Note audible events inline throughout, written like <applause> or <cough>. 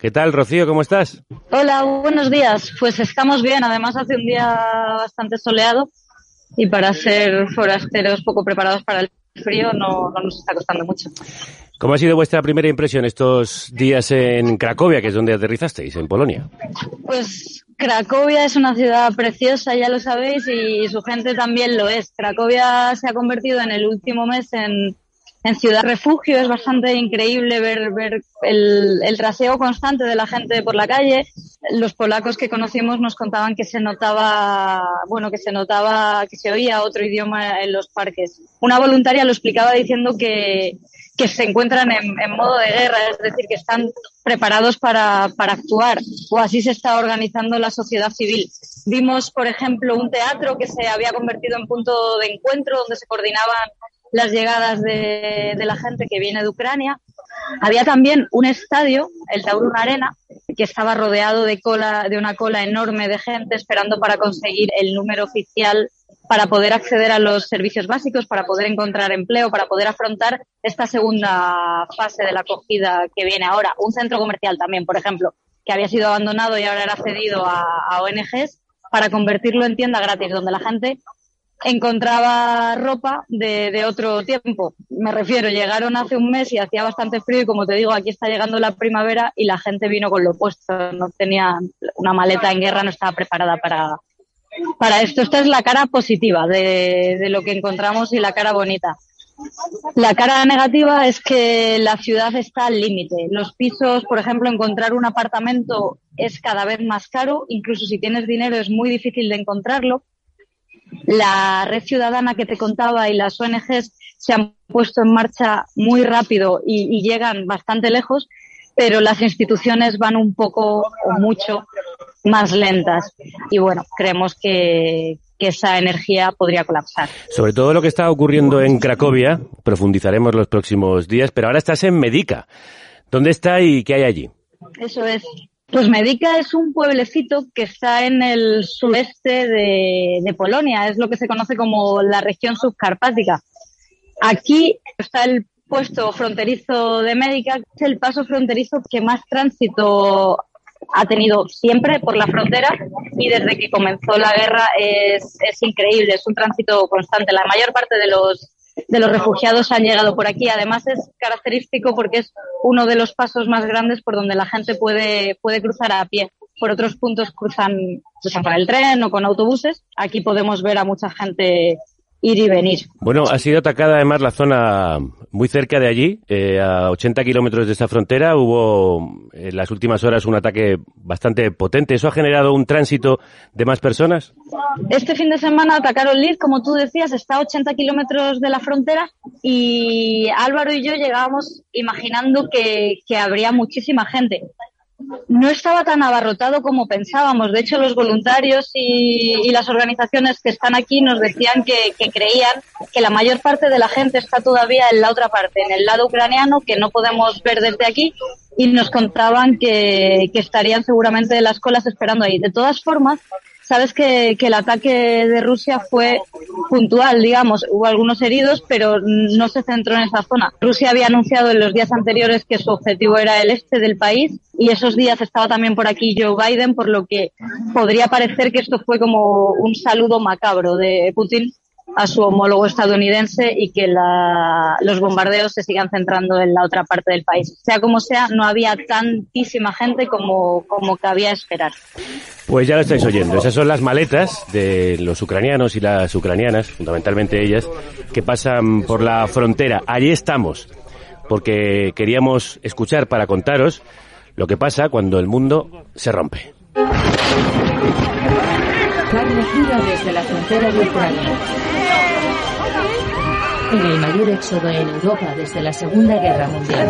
¿Qué tal, Rocío? ¿Cómo estás? Hola, buenos días. Pues estamos bien. Además hace un día bastante soleado y para ser forasteros poco preparados para el frío no, no nos está costando mucho. ¿Cómo ha sido vuestra primera impresión estos días en Cracovia, que es donde aterrizasteis, en Polonia? Pues Cracovia es una ciudad preciosa, ya lo sabéis, y su gente también lo es. Cracovia se ha convertido en el último mes en, en ciudad refugio. Es bastante increíble ver, ver el, el traseo constante de la gente por la calle. Los polacos que conocimos nos contaban que se notaba, bueno, que se notaba, que se oía otro idioma en los parques. Una voluntaria lo explicaba diciendo que, que se encuentran en, en, modo de guerra, es decir, que están preparados para, para, actuar, o así se está organizando la sociedad civil. Vimos, por ejemplo, un teatro que se había convertido en punto de encuentro donde se coordinaban las llegadas de, la gente que viene de Ucrania. Había también un estadio, el Taurun Arena, que estaba rodeado de cola, de una cola enorme de gente esperando para conseguir el número oficial para poder acceder a los servicios básicos, para poder encontrar empleo, para poder afrontar esta segunda fase de la acogida que viene ahora. Un centro comercial también, por ejemplo, que había sido abandonado y ahora era cedido a, a ONGs para convertirlo en tienda gratis, donde la gente encontraba ropa de, de, otro tiempo. Me refiero, llegaron hace un mes y hacía bastante frío y como te digo, aquí está llegando la primavera y la gente vino con lo puesto. No tenía una maleta en guerra, no estaba preparada para, para esto. Esta es la cara positiva de, de lo que encontramos y la cara bonita. La cara negativa es que la ciudad está al límite. Los pisos, por ejemplo, encontrar un apartamento es cada vez más caro. Incluso si tienes dinero es muy difícil de encontrarlo. La red ciudadana que te contaba y las ONGs se han puesto en marcha muy rápido y, y llegan bastante lejos, pero las instituciones van un poco o mucho más lentas. Y bueno, creemos que, que esa energía podría colapsar. Sobre todo lo que está ocurriendo en Cracovia, profundizaremos los próximos días, pero ahora estás en Medica. ¿Dónde está y qué hay allí? Eso es. Pues Medica es un pueblecito que está en el sureste de, Polonia, es lo que se conoce como la región subcarpática. Aquí está el puesto fronterizo de Medica, es el paso fronterizo que más tránsito ha tenido siempre por la frontera y desde que comenzó la guerra es, es increíble, es un tránsito constante. La mayor parte de los de los refugiados han llegado por aquí. Además es característico porque es uno de los pasos más grandes por donde la gente puede, puede cruzar a pie. Por otros puntos cruzan, cruzan con el tren o con autobuses. Aquí podemos ver a mucha gente ir y venir. Bueno, ha sido atacada además la zona muy cerca de allí, eh, a 80 kilómetros de esta frontera. Hubo en las últimas horas un ataque bastante potente. ¿Eso ha generado un tránsito de más personas? Este fin de semana atacaron Liz, como tú decías, está a 80 kilómetros de la frontera y Álvaro y yo llegábamos imaginando que, que habría muchísima gente no estaba tan abarrotado como pensábamos. De hecho, los voluntarios y, y las organizaciones que están aquí nos decían que, que, creían que la mayor parte de la gente está todavía en la otra parte, en el lado ucraniano, que no podemos ver desde aquí, y nos contaban que, que estarían seguramente en las colas esperando ahí. De todas formas, sabes que, que, el ataque de Rusia fue puntual, digamos, hubo algunos heridos, pero no se centró en esa zona. Rusia había anunciado en los días anteriores que su objetivo era el este del país y esos días estaba también por aquí Joe Biden, por lo que podría parecer que esto fue como un saludo macabro de Putin a su homólogo estadounidense y que la, los bombardeos se sigan centrando en la otra parte del país. Sea como sea, no había tantísima gente como, como cabía esperar. Pues ya lo estáis oyendo. Esas son las maletas de los ucranianos y las ucranianas, fundamentalmente ellas, que pasan por la frontera. Allí estamos, porque queríamos escuchar para contaros lo que pasa cuando el mundo se rompe. Carlos Dura desde la frontera de Ucrania. En el mayor éxodo en Europa desde la Segunda Guerra Mundial.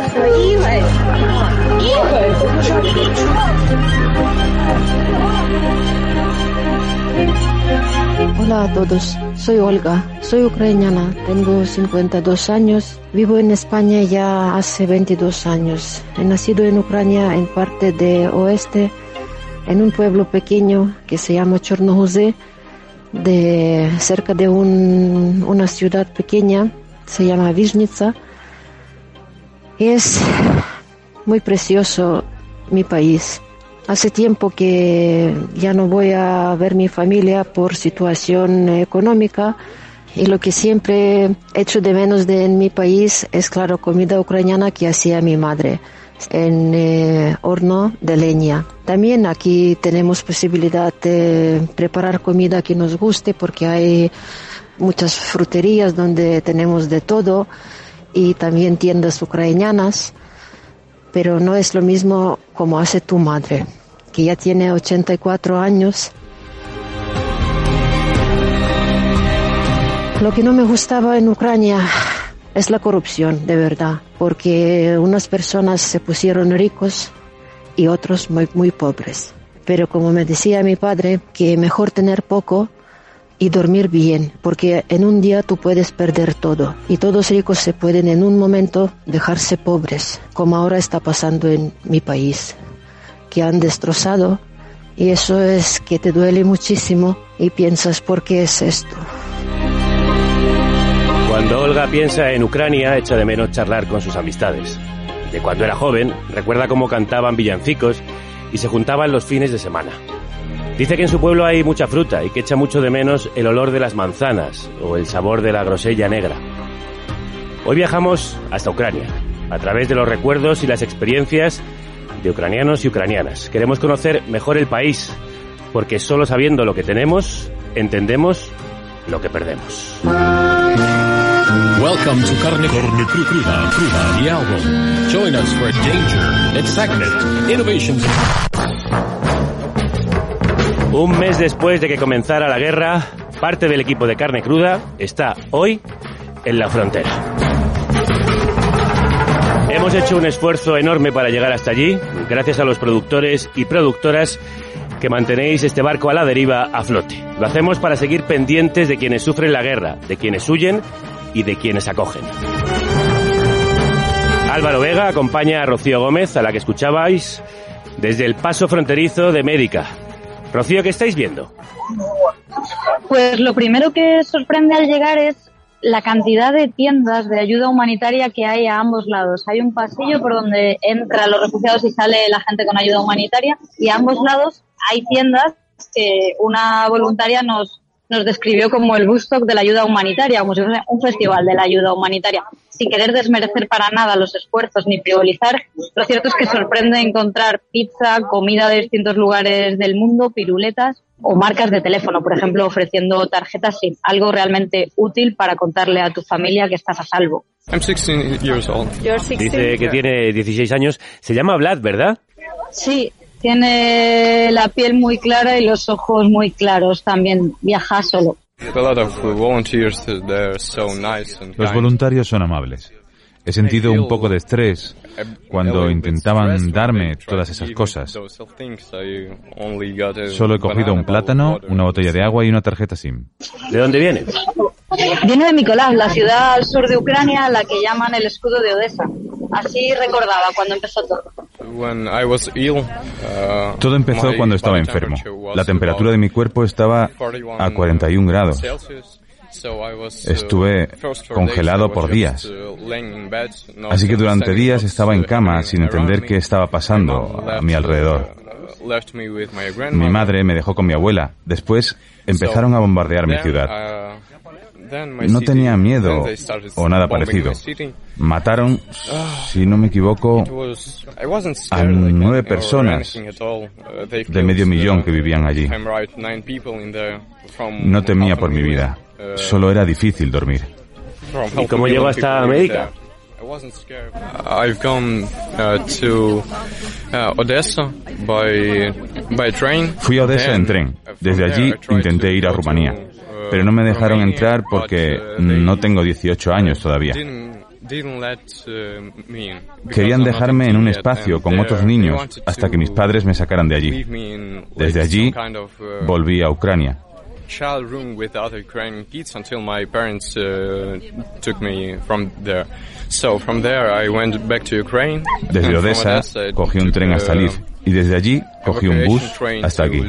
Hola a todos, soy Olga, soy ucraniana, tengo 52 años, vivo en España ya hace 22 años. He nacido en Ucrania en parte de oeste, en un pueblo pequeño que se llama Chornohuze, de cerca de un, una ciudad pequeña, se llama Vizhnitsa. Es muy precioso mi país. Hace tiempo que ya no voy a ver mi familia por situación económica y lo que siempre echo de menos de en mi país es, claro, comida ucraniana que hacía mi madre en eh, horno de leña. También aquí tenemos posibilidad de preparar comida que nos guste porque hay muchas fruterías donde tenemos de todo y también tiendas ucranianas, pero no es lo mismo como hace tu madre, que ya tiene 84 años. Lo que no me gustaba en Ucrania es la corrupción, de verdad, porque unas personas se pusieron ricos y otros muy, muy pobres. Pero como me decía mi padre, que mejor tener poco y dormir bien, porque en un día tú puedes perder todo y todos ricos se pueden en un momento dejarse pobres, como ahora está pasando en mi país, que han destrozado y eso es que te duele muchísimo y piensas, ¿por qué es esto? Cuando Olga piensa en Ucrania, echa de menos charlar con sus amistades. De cuando era joven, recuerda cómo cantaban villancicos y se juntaban los fines de semana. Dice que en su pueblo hay mucha fruta y que echa mucho de menos el olor de las manzanas o el sabor de la grosella negra. Hoy viajamos hasta Ucrania, a través de los recuerdos y las experiencias de ucranianos y ucranianas. Queremos conocer mejor el país, porque solo sabiendo lo que tenemos, entendemos lo que perdemos. Welcome to Carne, Cruda, Cruda, the album. Join us for danger, excitement, innovations. Un mes después de que comenzara la guerra, parte del equipo de carne cruda está hoy en la frontera. Hemos hecho un esfuerzo enorme para llegar hasta allí, gracias a los productores y productoras que mantenéis este barco a la deriva a flote. Lo hacemos para seguir pendientes de quienes sufren la guerra, de quienes huyen y de quienes acogen. Álvaro Vega acompaña a Rocío Gómez, a la que escuchabais, desde el paso fronterizo de Médica, Rocío, ¿qué estáis viendo? Pues lo primero que sorprende al llegar es la cantidad de tiendas de ayuda humanitaria que hay a ambos lados. Hay un pasillo por donde entran los refugiados y sale la gente con ayuda humanitaria y a ambos lados hay tiendas que una voluntaria nos, nos describió como el Bustock de la ayuda humanitaria, como si fuese un festival de la ayuda humanitaria. Sin querer desmerecer para nada los esfuerzos ni frivolizar, lo cierto es que sorprende encontrar pizza, comida de distintos lugares del mundo, piruletas o marcas de teléfono, por ejemplo, ofreciendo tarjetas SIM, algo realmente útil para contarle a tu familia que estás a salvo. Dice que tiene 16 años. Se llama Vlad, ¿verdad? Sí, tiene la piel muy clara y los ojos muy claros también. Viaja solo. Los voluntarios son amables. He sentido un poco de estrés cuando intentaban darme todas esas cosas. Solo he cogido un plátano, una botella de agua y una tarjeta SIM. ¿De dónde viene? Viene de Mykolaiv, la ciudad al sur de Ucrania, la que llaman el escudo de Odessa. Así recordaba cuando empezó todo. Uh, todo empezó cuando estaba enfermo. La temperatura de mi cuerpo estaba a 41 grados. Estuve congelado por días. Así que durante días estaba en cama sin entender qué estaba pasando a mi alrededor. Mi madre me dejó con mi abuela. Después empezaron a bombardear mi ciudad. No tenía miedo o nada parecido. Mataron, si no me equivoco, a nueve personas de medio millón que vivían allí. No temía por mi vida. Solo era difícil dormir. ¿Y cómo llegó hasta América? Fui a Odessa en tren. Desde allí intenté ir a Rumanía, pero no me dejaron entrar porque no tengo 18 años todavía. Querían dejarme en un espacio con otros niños hasta que mis padres me sacaran de allí. Desde allí volví a Ucrania child room with other Ukrainian kids until my parents uh, took me from there. So from there I went back to Ukraine. Desde Odessa cogí un tren hasta Lviv y desde allí cogí un bus hasta aquí.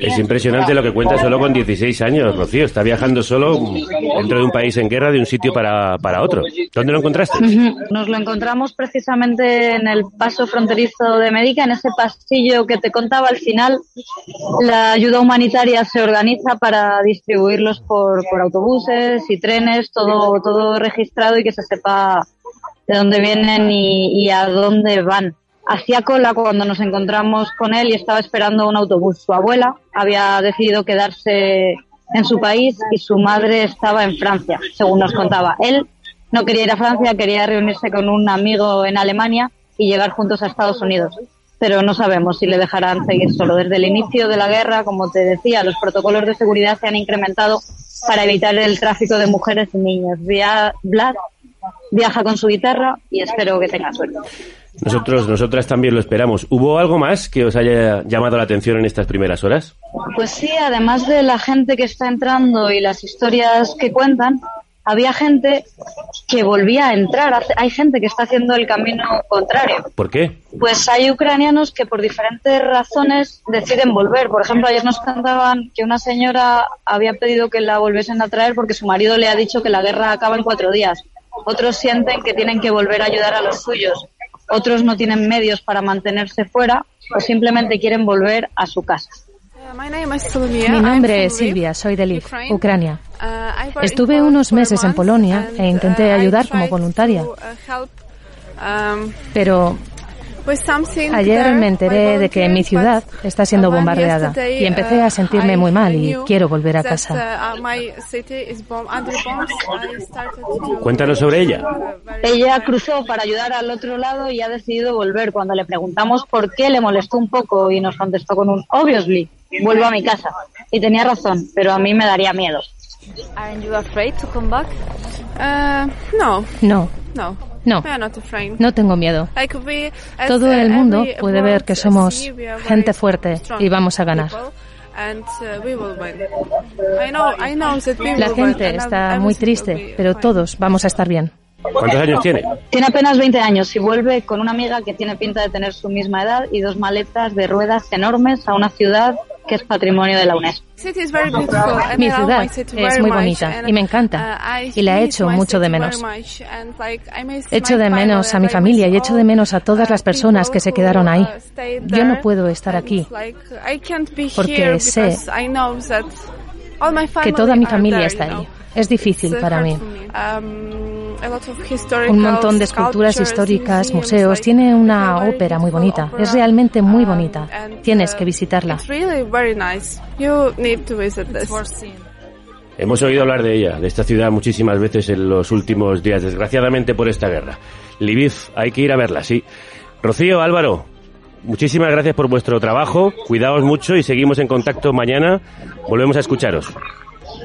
Es impresionante lo que cuenta solo con 16 años, Rocío. Está viajando solo dentro de un país en guerra de un sitio para, para otro. ¿Dónde lo encontraste? Nos lo encontramos precisamente en el paso fronterizo de Médica, en ese pasillo que te contaba al final. La ayuda humanitaria se organiza para distribuirlos por, por autobuses y trenes, todo, todo registrado y que se sepa de dónde vienen y, y a dónde van hacía cola cuando nos encontramos con él y estaba esperando un autobús. Su abuela había decidido quedarse en su país y su madre estaba en Francia, según nos contaba. Él no quería ir a Francia, quería reunirse con un amigo en Alemania y llegar juntos a Estados Unidos. Pero no sabemos si le dejarán seguir solo. Desde el inicio de la guerra, como te decía, los protocolos de seguridad se han incrementado para evitar el tráfico de mujeres y niños. Vlad viaja con su guitarra y espero que tenga suerte. Nosotros, nosotras también lo esperamos. ¿Hubo algo más que os haya llamado la atención en estas primeras horas? Pues sí, además de la gente que está entrando y las historias que cuentan, había gente que volvía a entrar. Hay gente que está haciendo el camino contrario. ¿Por qué? Pues hay ucranianos que por diferentes razones deciden volver. Por ejemplo, ayer nos contaban que una señora había pedido que la volviesen a traer porque su marido le ha dicho que la guerra acaba en cuatro días. Otros sienten que tienen que volver a ayudar a los suyos otros no tienen medios para mantenerse fuera o simplemente quieren volver a su casa. Mi nombre es Silvia, soy de Lviv, Ucrania. Estuve unos meses en Polonia e intenté ayudar como voluntaria. Pero pues Ayer me enteré de que mi ciudad está siendo bombardeada y empecé a sentirme muy mal y quiero volver a casa. Cuéntanos sobre ella. Ella cruzó para ayudar al otro lado y ha decidido volver. Cuando le preguntamos por qué, le molestó un poco y nos contestó con un obviously, vuelvo a mi casa. Y tenía razón, pero a mí me daría miedo. no. No. No. No, no tengo miedo. Todo el mundo puede ver que somos gente fuerte y vamos a ganar. La gente está muy triste, pero todos vamos a estar bien. ¿Cuántos años tiene? Tiene apenas 20 años y vuelve con una amiga que tiene pinta de tener su misma edad y dos maletas de ruedas enormes a una ciudad que es patrimonio de la UNESCO. Mi ciudad es muy bonita y me encanta uh, y la he hecho mucho de menos. Echo de menos a mi familia y echo de menos a todas las personas que se quedaron ahí. Yo no puedo estar aquí porque sé que toda mi familia está ahí. Es difícil para mí. Um, Un montón de esculturas históricas, museos. Tiene una ópera muy bonita. Es realmente muy bonita. Tienes que visitarla. Hemos oído hablar de ella, de esta ciudad, muchísimas veces en los últimos días, desgraciadamente por esta guerra. Lviv, hay que ir a verla, sí. Rocío, Álvaro, muchísimas gracias por vuestro trabajo. Cuidaos mucho y seguimos en contacto mañana. Volvemos a escucharos.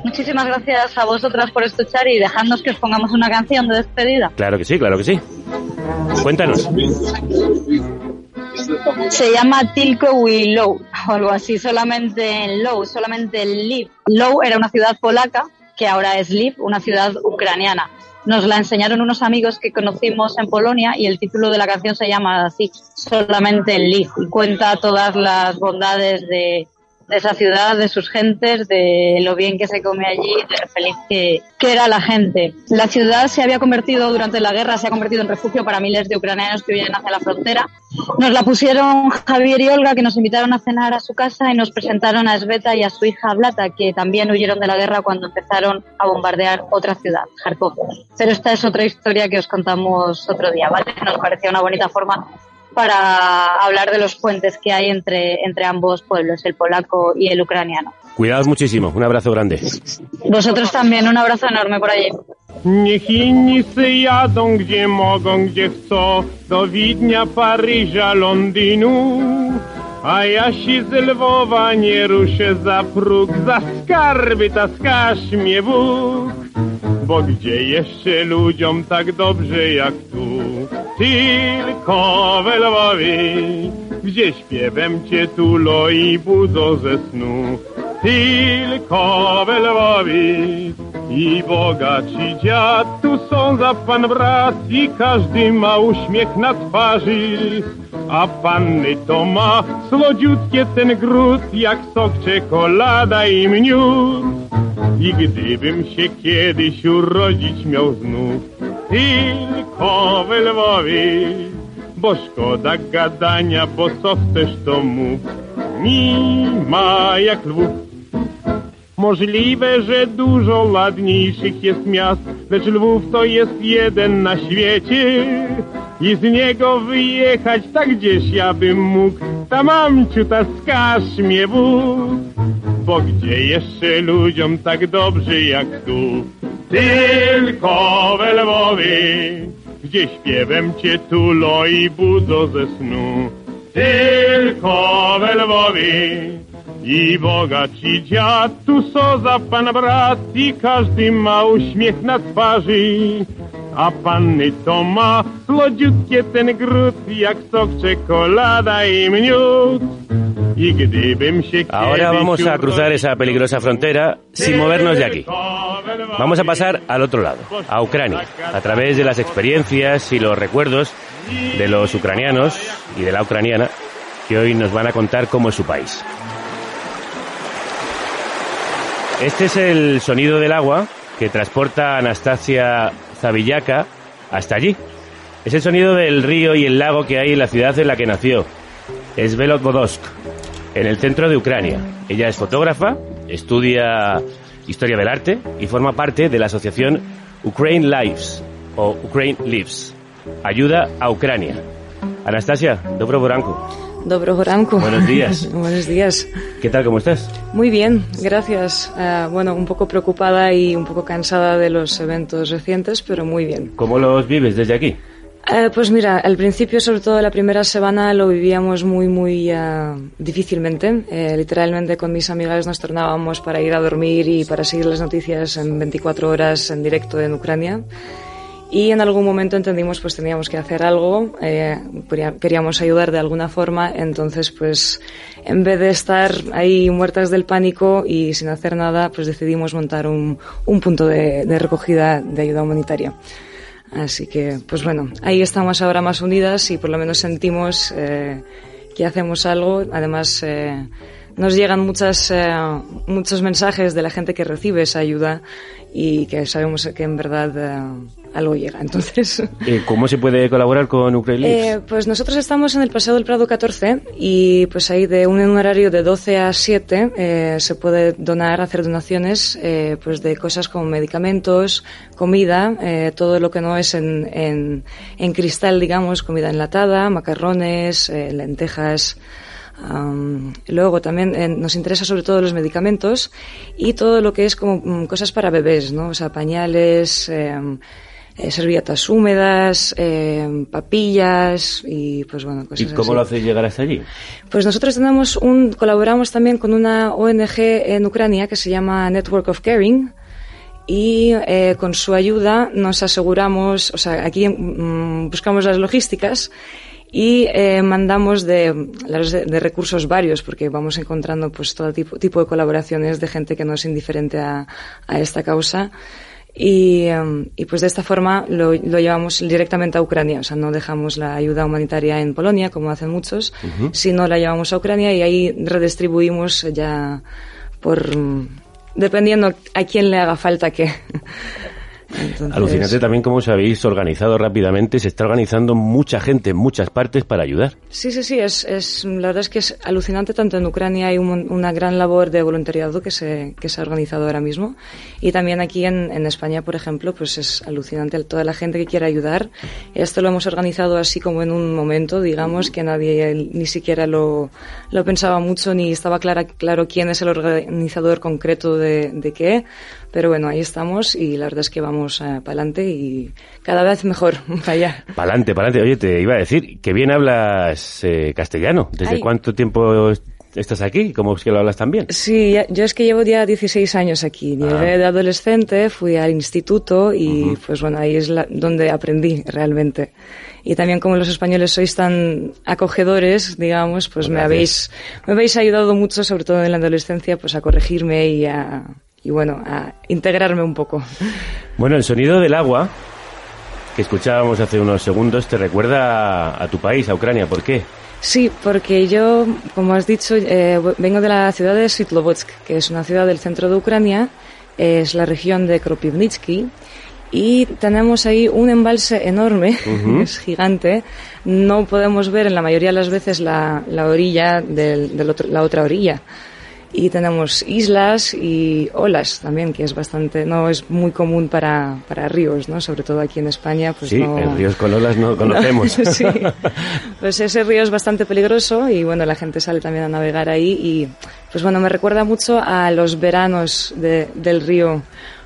Muchísimas gracias a vosotras por escuchar y dejadnos que os pongamos una canción de despedida. Claro que sí, claro que sí. Cuéntanos. Se llama Tilko Low o algo así, solamente en Low, solamente en Lviv. Low era una ciudad polaca que ahora es Lviv, una ciudad ucraniana. Nos la enseñaron unos amigos que conocimos en Polonia y el título de la canción se llama así, solamente en Lviv. Y cuenta todas las bondades de, de esa ciudad, de sus gentes, de lo bien que se come allí, de lo feliz que, que, era la gente. La ciudad se había convertido, durante la guerra, se ha convertido en refugio para miles de ucranianos que vienen hacia la frontera. Nos la pusieron Javier y Olga, que nos invitaron a cenar a su casa y nos presentaron a Sveta y a su hija Blata, que también huyeron de la guerra cuando empezaron a bombardear otra ciudad, Kharkov. Pero esta es otra historia que os contamos otro día, ¿vale? Nos parecía una bonita forma para hablar de los puentes que hay entre, entre ambos pueblos, el polaco y el ucraniano. Cuidados muchísimo, un abrazo grande. Vosotros también, un abrazo enorme por allí. Niech inni jadą gdzie mogą, gdzie chcą, do Widnia, Paryża, Londynu. A ja si z Lwowa nie ruszę za próg, za skarby taskasz mnie Bóg. Bo gdzie jeszcze ludziom tak dobrze jak tu? Tylko we Lwowie, gdzie śpiewem cię tulo i budzą ze snu. Tylko we Lwowie, I bogaci dziad, tu są za pan brat i każdy ma uśmiech na twarzy. A panny to ma słodziutkie ten gród, jak sok, czekolada i miód. I gdybym się kiedyś urodzić miał znów, tylko we Lwowie, bo szkoda gadania, bo co chcesz to mów, nie ma jak Lwów. Możliwe, że dużo ładniejszych jest miast, lecz Lwów to jest jeden na świecie. I z niego wyjechać tak gdzieś ja bym mógł, ta mamciu, ta skaż mnie Bóg. Bo gdzie jeszcze ludziom tak dobrze jak tu? Tylko we Lwowie, gdzie śpiewem cię tulo i budzą ze snu. Tylko we Lwowie, i bogaci dziad, tu są za pan brat i każdy ma uśmiech na twarzy. A panny to ma słodziutkie ten gród, jak sok, czekolada i miód. Y gdybym się Ahora vamos a cruzar esa peligrosa frontera sin movernos de aquí. Vamos a pasar al otro lado, a Ucrania, a través de las experiencias y los recuerdos de los ucranianos y de la ucraniana que hoy nos van a contar cómo es su país. Este es el sonido del agua que transporta a Anastasia Zavillaka hasta allí. Es el sonido del río y el lago que hay en la ciudad en la que nació, Svelodvodsk, en el centro de Ucrania. Ella es fotógrafa, estudia historia del arte y forma parte de la asociación Ukraine Lives o Ukraine Lives. Ayuda a Ucrania. Anastasia, dobro. Dobro ranku. Buenos días. <laughs> Buenos días. ¿Qué tal? ¿Cómo estás? Muy bien, gracias. Uh, bueno, un poco preocupada y un poco cansada de los eventos recientes, pero muy bien. ¿Cómo los vives desde aquí? Uh, pues mira, al principio, sobre todo la primera semana, lo vivíamos muy, muy uh, difícilmente. Eh, literalmente con mis amigas nos tornábamos para ir a dormir y para seguir las noticias en 24 horas en directo en Ucrania y en algún momento entendimos pues teníamos que hacer algo, eh, queríamos ayudar de alguna forma, entonces pues en vez de estar ahí muertas del pánico y sin hacer nada, pues decidimos montar un, un punto de, recogida de ayuda humanitaria. Así que pues bueno, ahí estamos ahora más unidas y por lo menos sentimos eh, que hacemos algo, además eh, nos llegan muchas, eh, muchos mensajes de la gente que recibe esa ayuda y que sabemos que en verdad eh, algo llega. <laughs> Entonces, eh, ¿Cómo se puede colaborar con Ucrania? Eh, pues nosotros estamos en el Paseo del Prado 14 y pues ahí de un horario de 12 a 7 eh, se puede donar, hacer donaciones eh, pues de cosas como medicamentos, comida, eh, todo lo que no es en, en, en cristal, digamos, comida enlatada, macarrones, eh, lentejas, Um, luego también eh, nos interesa sobre todo los medicamentos y todo lo que es como um, cosas para bebés, ¿no? O sea, pañales, eh, eh, servilletas húmedas, eh, papillas y pues bueno, cosas ¿Y cómo así. lo hacéis llegar hasta allí? Pues nosotros tenemos un, colaboramos también con una ONG en Ucrania que se llama Network of Caring y eh, con su ayuda nos aseguramos, o sea, aquí mm, buscamos las logísticas y eh, mandamos de, de, recursos varios porque vamos encontrando pues todo tipo, tipo de colaboraciones de gente que no es indiferente a, a esta causa y, um, y, pues de esta forma lo, lo, llevamos directamente a Ucrania, o sea, no dejamos la ayuda humanitaria en Polonia, como hacen muchos, uh -huh. sino la llevamos a Ucrania y ahí redistribuimos ya por, dependiendo a quién le haga falta qué. Entonces... Alucinante también cómo os habéis organizado rápidamente. Se está organizando mucha gente en muchas partes para ayudar. Sí, sí, sí. Es, es, la verdad es que es alucinante. Tanto en Ucrania hay un, una gran labor de voluntariado que se, que se ha organizado ahora mismo. Y también aquí en, en España, por ejemplo, pues es alucinante toda la gente que quiere ayudar. Esto lo hemos organizado así como en un momento, digamos, que nadie ni siquiera lo, lo pensaba mucho ni estaba clara, claro quién es el organizador concreto de, de qué. Pero bueno, ahí estamos y la verdad es que vamos uh, para adelante y cada vez mejor <laughs> para allá. Para adelante, para adelante. Oye, te iba a decir que bien hablas eh, castellano. ¿Desde Ay. cuánto tiempo estás aquí? ¿Cómo es que lo hablas tan bien? Sí, ya, yo es que llevo ya 16 años aquí. Llegué ah. de adolescente, fui al instituto y uh -huh. pues bueno, ahí es la, donde aprendí realmente. Y también como los españoles sois tan acogedores, digamos, pues me habéis, me habéis ayudado mucho, sobre todo en la adolescencia, pues a corregirme y a, y bueno, a integrarme un poco. Bueno, el sonido del agua que escuchábamos hace unos segundos te recuerda a, tu país, a Ucrania. ¿Por qué? Sí, porque yo, como has dicho, eh, vengo de la ciudad de Svitlovodsk, que es una ciudad del centro de Ucrania, es la región de Kropivnitsky, y tenemos ahí un embalse enorme, <laughs> es gigante. No podemos ver en la mayoría de las veces la, la orilla de la otra orilla. Y tenemos islas y olas también, que es bastante, no es muy común para, para ríos, ¿no? Sobre todo aquí en España, pues sí, en ríos con olas no conocemos. <laughs> sí, <laughs> pues ese río es bastante peligroso y bueno, la gente sale también a navegar ahí y pues bueno, me recuerda mucho a los veranos de, del río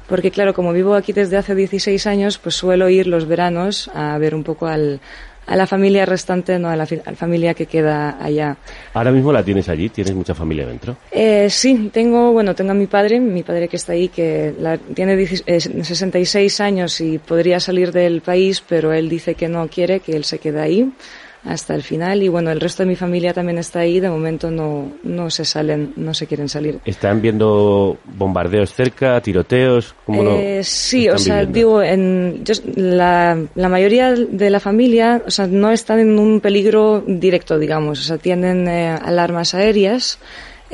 porque claro, como vivo aquí desde hace 16 años, pues suelo ir los veranos a ver un poco al, a la familia restante, no a la, familia que queda allá. ¿Ahora mismo la tienes allí? ¿Tienes mucha familia dentro? Eh, sí, tengo, bueno, tengo a mi padre, mi padre que está ahí, que tiene 66 años y podría salir del país, pero él dice que no quiere, que él se queda ahí hasta el final. Y bueno, el resto de mi familia también está ahí, de momento no, no se salen, no se quieren salir. ¿Están viendo bombardeos cerca, tiroteos? ¿Cómo eh, sí, o sea, digo, en, la, la, mayoría de la familia, o sea, no están en un peligro directo, digamos, o sea, tienen eh, alarmas aéreas,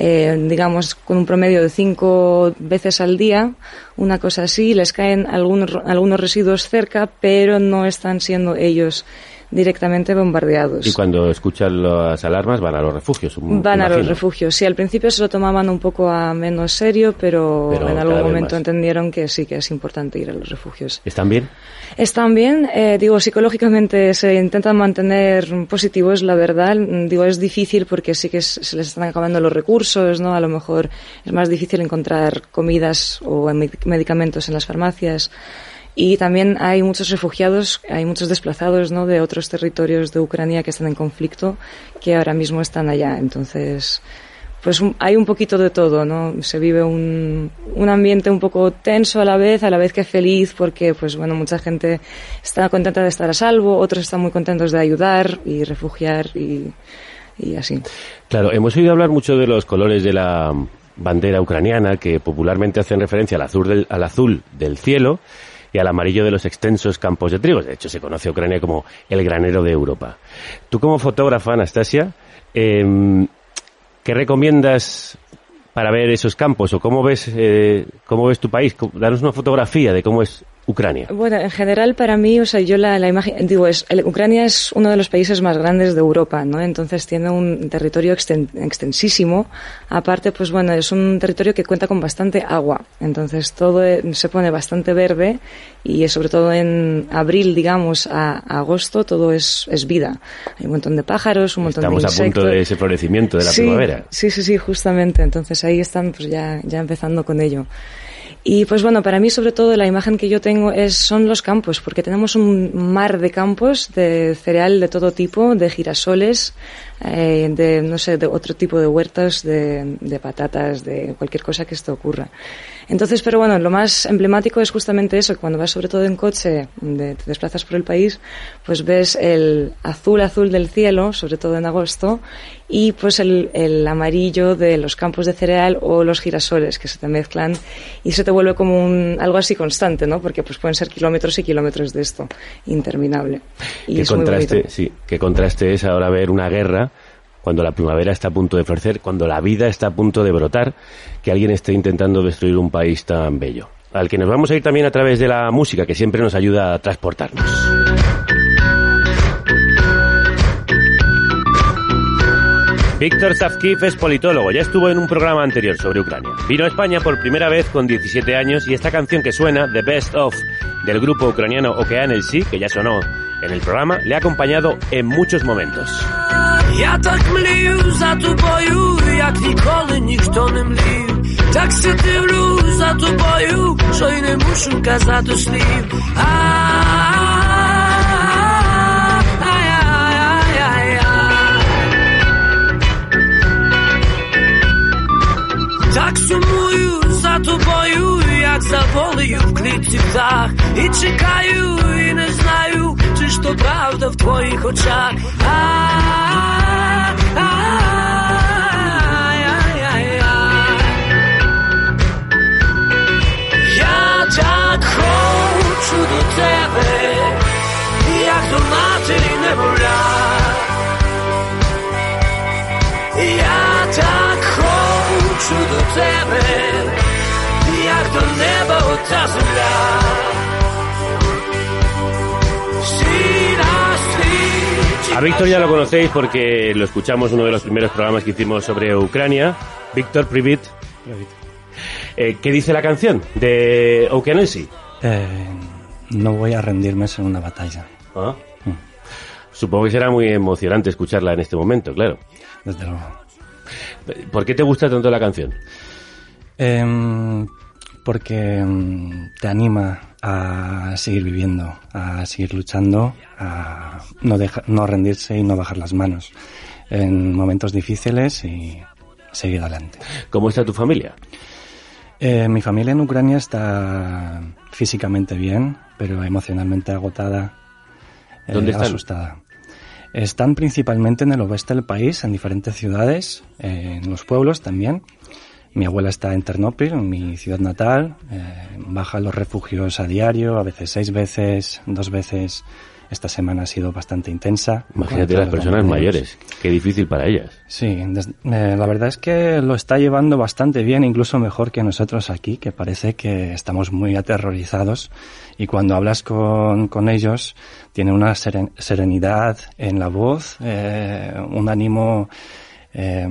eh, digamos, con un promedio de cinco veces al día, una cosa así, les caen algunos, algunos residuos cerca, pero no están siendo ellos directamente bombardeados. Y cuando escuchan las alarmas van a los refugios. Van a los refugios. Sí, al principio se lo tomaban un poco a menos serio, pero, en algún momento entendieron que sí que es importante ir a los refugios. ¿Están bien? Están bien. Eh, digo, psicológicamente se intentan mantener positivos, la verdad. Digo, es difícil porque sí que se les están acabando los recursos, ¿no? A lo mejor es más difícil encontrar comidas o medicamentos en las farmacias. Y también hay muchos refugiados, hay muchos desplazados ¿no? de otros territorios de Ucrania que están en conflicto, que ahora mismo están allá. Entonces, pues hay un poquito de todo, ¿no? Se vive un, un ambiente un poco tenso a la vez, a la vez que feliz, porque, pues bueno, mucha gente está contenta de estar a salvo, otros están muy contentos de ayudar y refugiar y, y así. Claro, hemos oído hablar mucho de los colores de la bandera ucraniana, que popularmente hacen referencia al azul del, al azul del cielo y al amarillo de los extensos campos de trigo. De hecho, se conoce a Ucrania como el granero de Europa. Tú como fotógrafa, Anastasia, eh, ¿qué recomiendas para ver esos campos o cómo ves, eh, cómo ves tu país? Danos una fotografía de cómo es Ucrania? Bueno, en general para mí, o sea, yo la, la imagen, digo, es, Ucrania es uno de los países más grandes de Europa, ¿no? Entonces tiene un territorio extensísimo. Aparte, pues bueno, es un territorio que cuenta con bastante agua. Entonces todo e, se pone bastante verde y sobre todo en abril, digamos, a, agosto, todo es, es, vida. Hay un montón de pájaros, un montón de insectos. Estamos a punto de ese florecimiento de la primavera. Sí, sí, sí, justamente. Entonces ahí están pues ya, ya empezando con ello. Y pues bueno, para mí sobre todo la imagen que yo tengo es, son los campos, porque tenemos un mar de campos de cereal de todo tipo, de girasoles, eh, de, no sé, de otro tipo de huertas, de, de patatas, de cualquier cosa que esto ocurra. Entonces, pero bueno, lo más emblemático es justamente eso, cuando vas sobre todo en coche, te desplazas por el país, pues ves el azul azul del cielo, sobre todo en agosto, y pues el, el amarillo de los campos de cereal o los girasoles que se te mezclan y se te vuelve como un, algo así constante, ¿no? Porque pues pueden ser kilómetros y kilómetros de esto, interminable. Y ¿Qué contraste, sí, qué contraste es ahora ver una guerra cuando la primavera está a punto de florecer, cuando la vida está a punto de brotar, que alguien esté intentando destruir un país tan bello. Al que nos vamos a ir también a través de la música, que siempre nos ayuda a transportarnos. Víctor Tafkif es politólogo, ya estuvo en un programa anterior sobre Ucrania. Vino a España por primera vez con 17 años y esta canción que suena, The Best Of, del grupo ucraniano Okean Sí, que ya sonó en el programa, le ha acompañado en muchos momentos. за тобою, як за волею в клітці птах, і чекаю, і не знаю, чи ж то правда в твоїх очах. Я так хочу до тебе, як до матері немовля. Я так хочу до тебе. A Víctor ya lo conocéis porque lo escuchamos en uno de los primeros programas que hicimos sobre Ucrania. Víctor Privit. Eh, ¿Qué dice la canción de Okeanissi? Eh, no voy a rendirme en una batalla. ¿Ah? Mm. Supongo que será muy emocionante escucharla en este momento, claro. Desde luego. ¿Por qué te gusta tanto la canción? Em, porque em, te anima a seguir viviendo, a seguir luchando, a no, no rendirse y no bajar las manos en momentos difíciles y seguir adelante. ¿Cómo está tu familia? Eh, mi familia en Ucrania está físicamente bien, pero emocionalmente agotada, eh, ¿Dónde están? asustada. Están principalmente en el oeste del país, en diferentes ciudades, eh, en los pueblos también. Mi abuela está en Ternópil, en mi ciudad natal. baja a los refugios a diario, a veces seis veces, dos veces esta semana ha sido bastante intensa. Imagínate las personas mayores, qué difícil para ellas. Sí, eh, la verdad es que lo está llevando bastante bien, incluso mejor que nosotros aquí, que parece que estamos muy aterrorizados y cuando hablas con, con ellos tiene una serenidad en la voz, eh, un ánimo eh,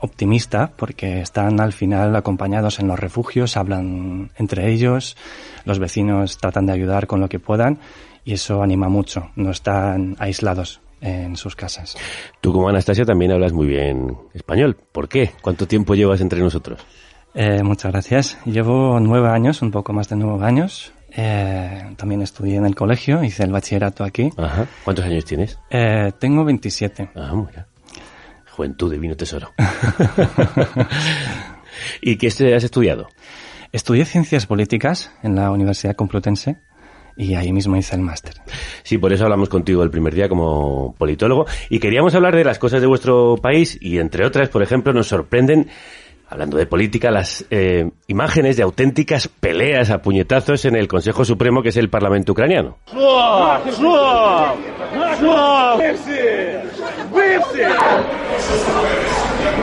optimista porque están al final acompañados en los refugios, hablan entre ellos, los vecinos tratan de ayudar con lo que puedan y eso anima mucho, no están aislados en sus casas. Tú como Anastasia también hablas muy bien español. ¿Por qué? ¿Cuánto tiempo llevas entre nosotros? Eh, muchas gracias. Llevo nueve años, un poco más de nueve años. Eh, también estudié en el colegio, hice el bachillerato aquí. Ajá. ¿Cuántos años tienes? Eh, tengo 27. Ah. Juventud, divino tesoro. <laughs> ¿Y qué has estudiado? Estudié Ciencias Políticas en la Universidad Complutense y ahí mismo hice el máster. Sí, por eso hablamos contigo el primer día como politólogo y queríamos hablar de las cosas de vuestro país y entre otras, por ejemplo, nos sorprenden hablando de política, las eh, imágenes de auténticas peleas a puñetazos en el Consejo Supremo, que es el Parlamento ucraniano.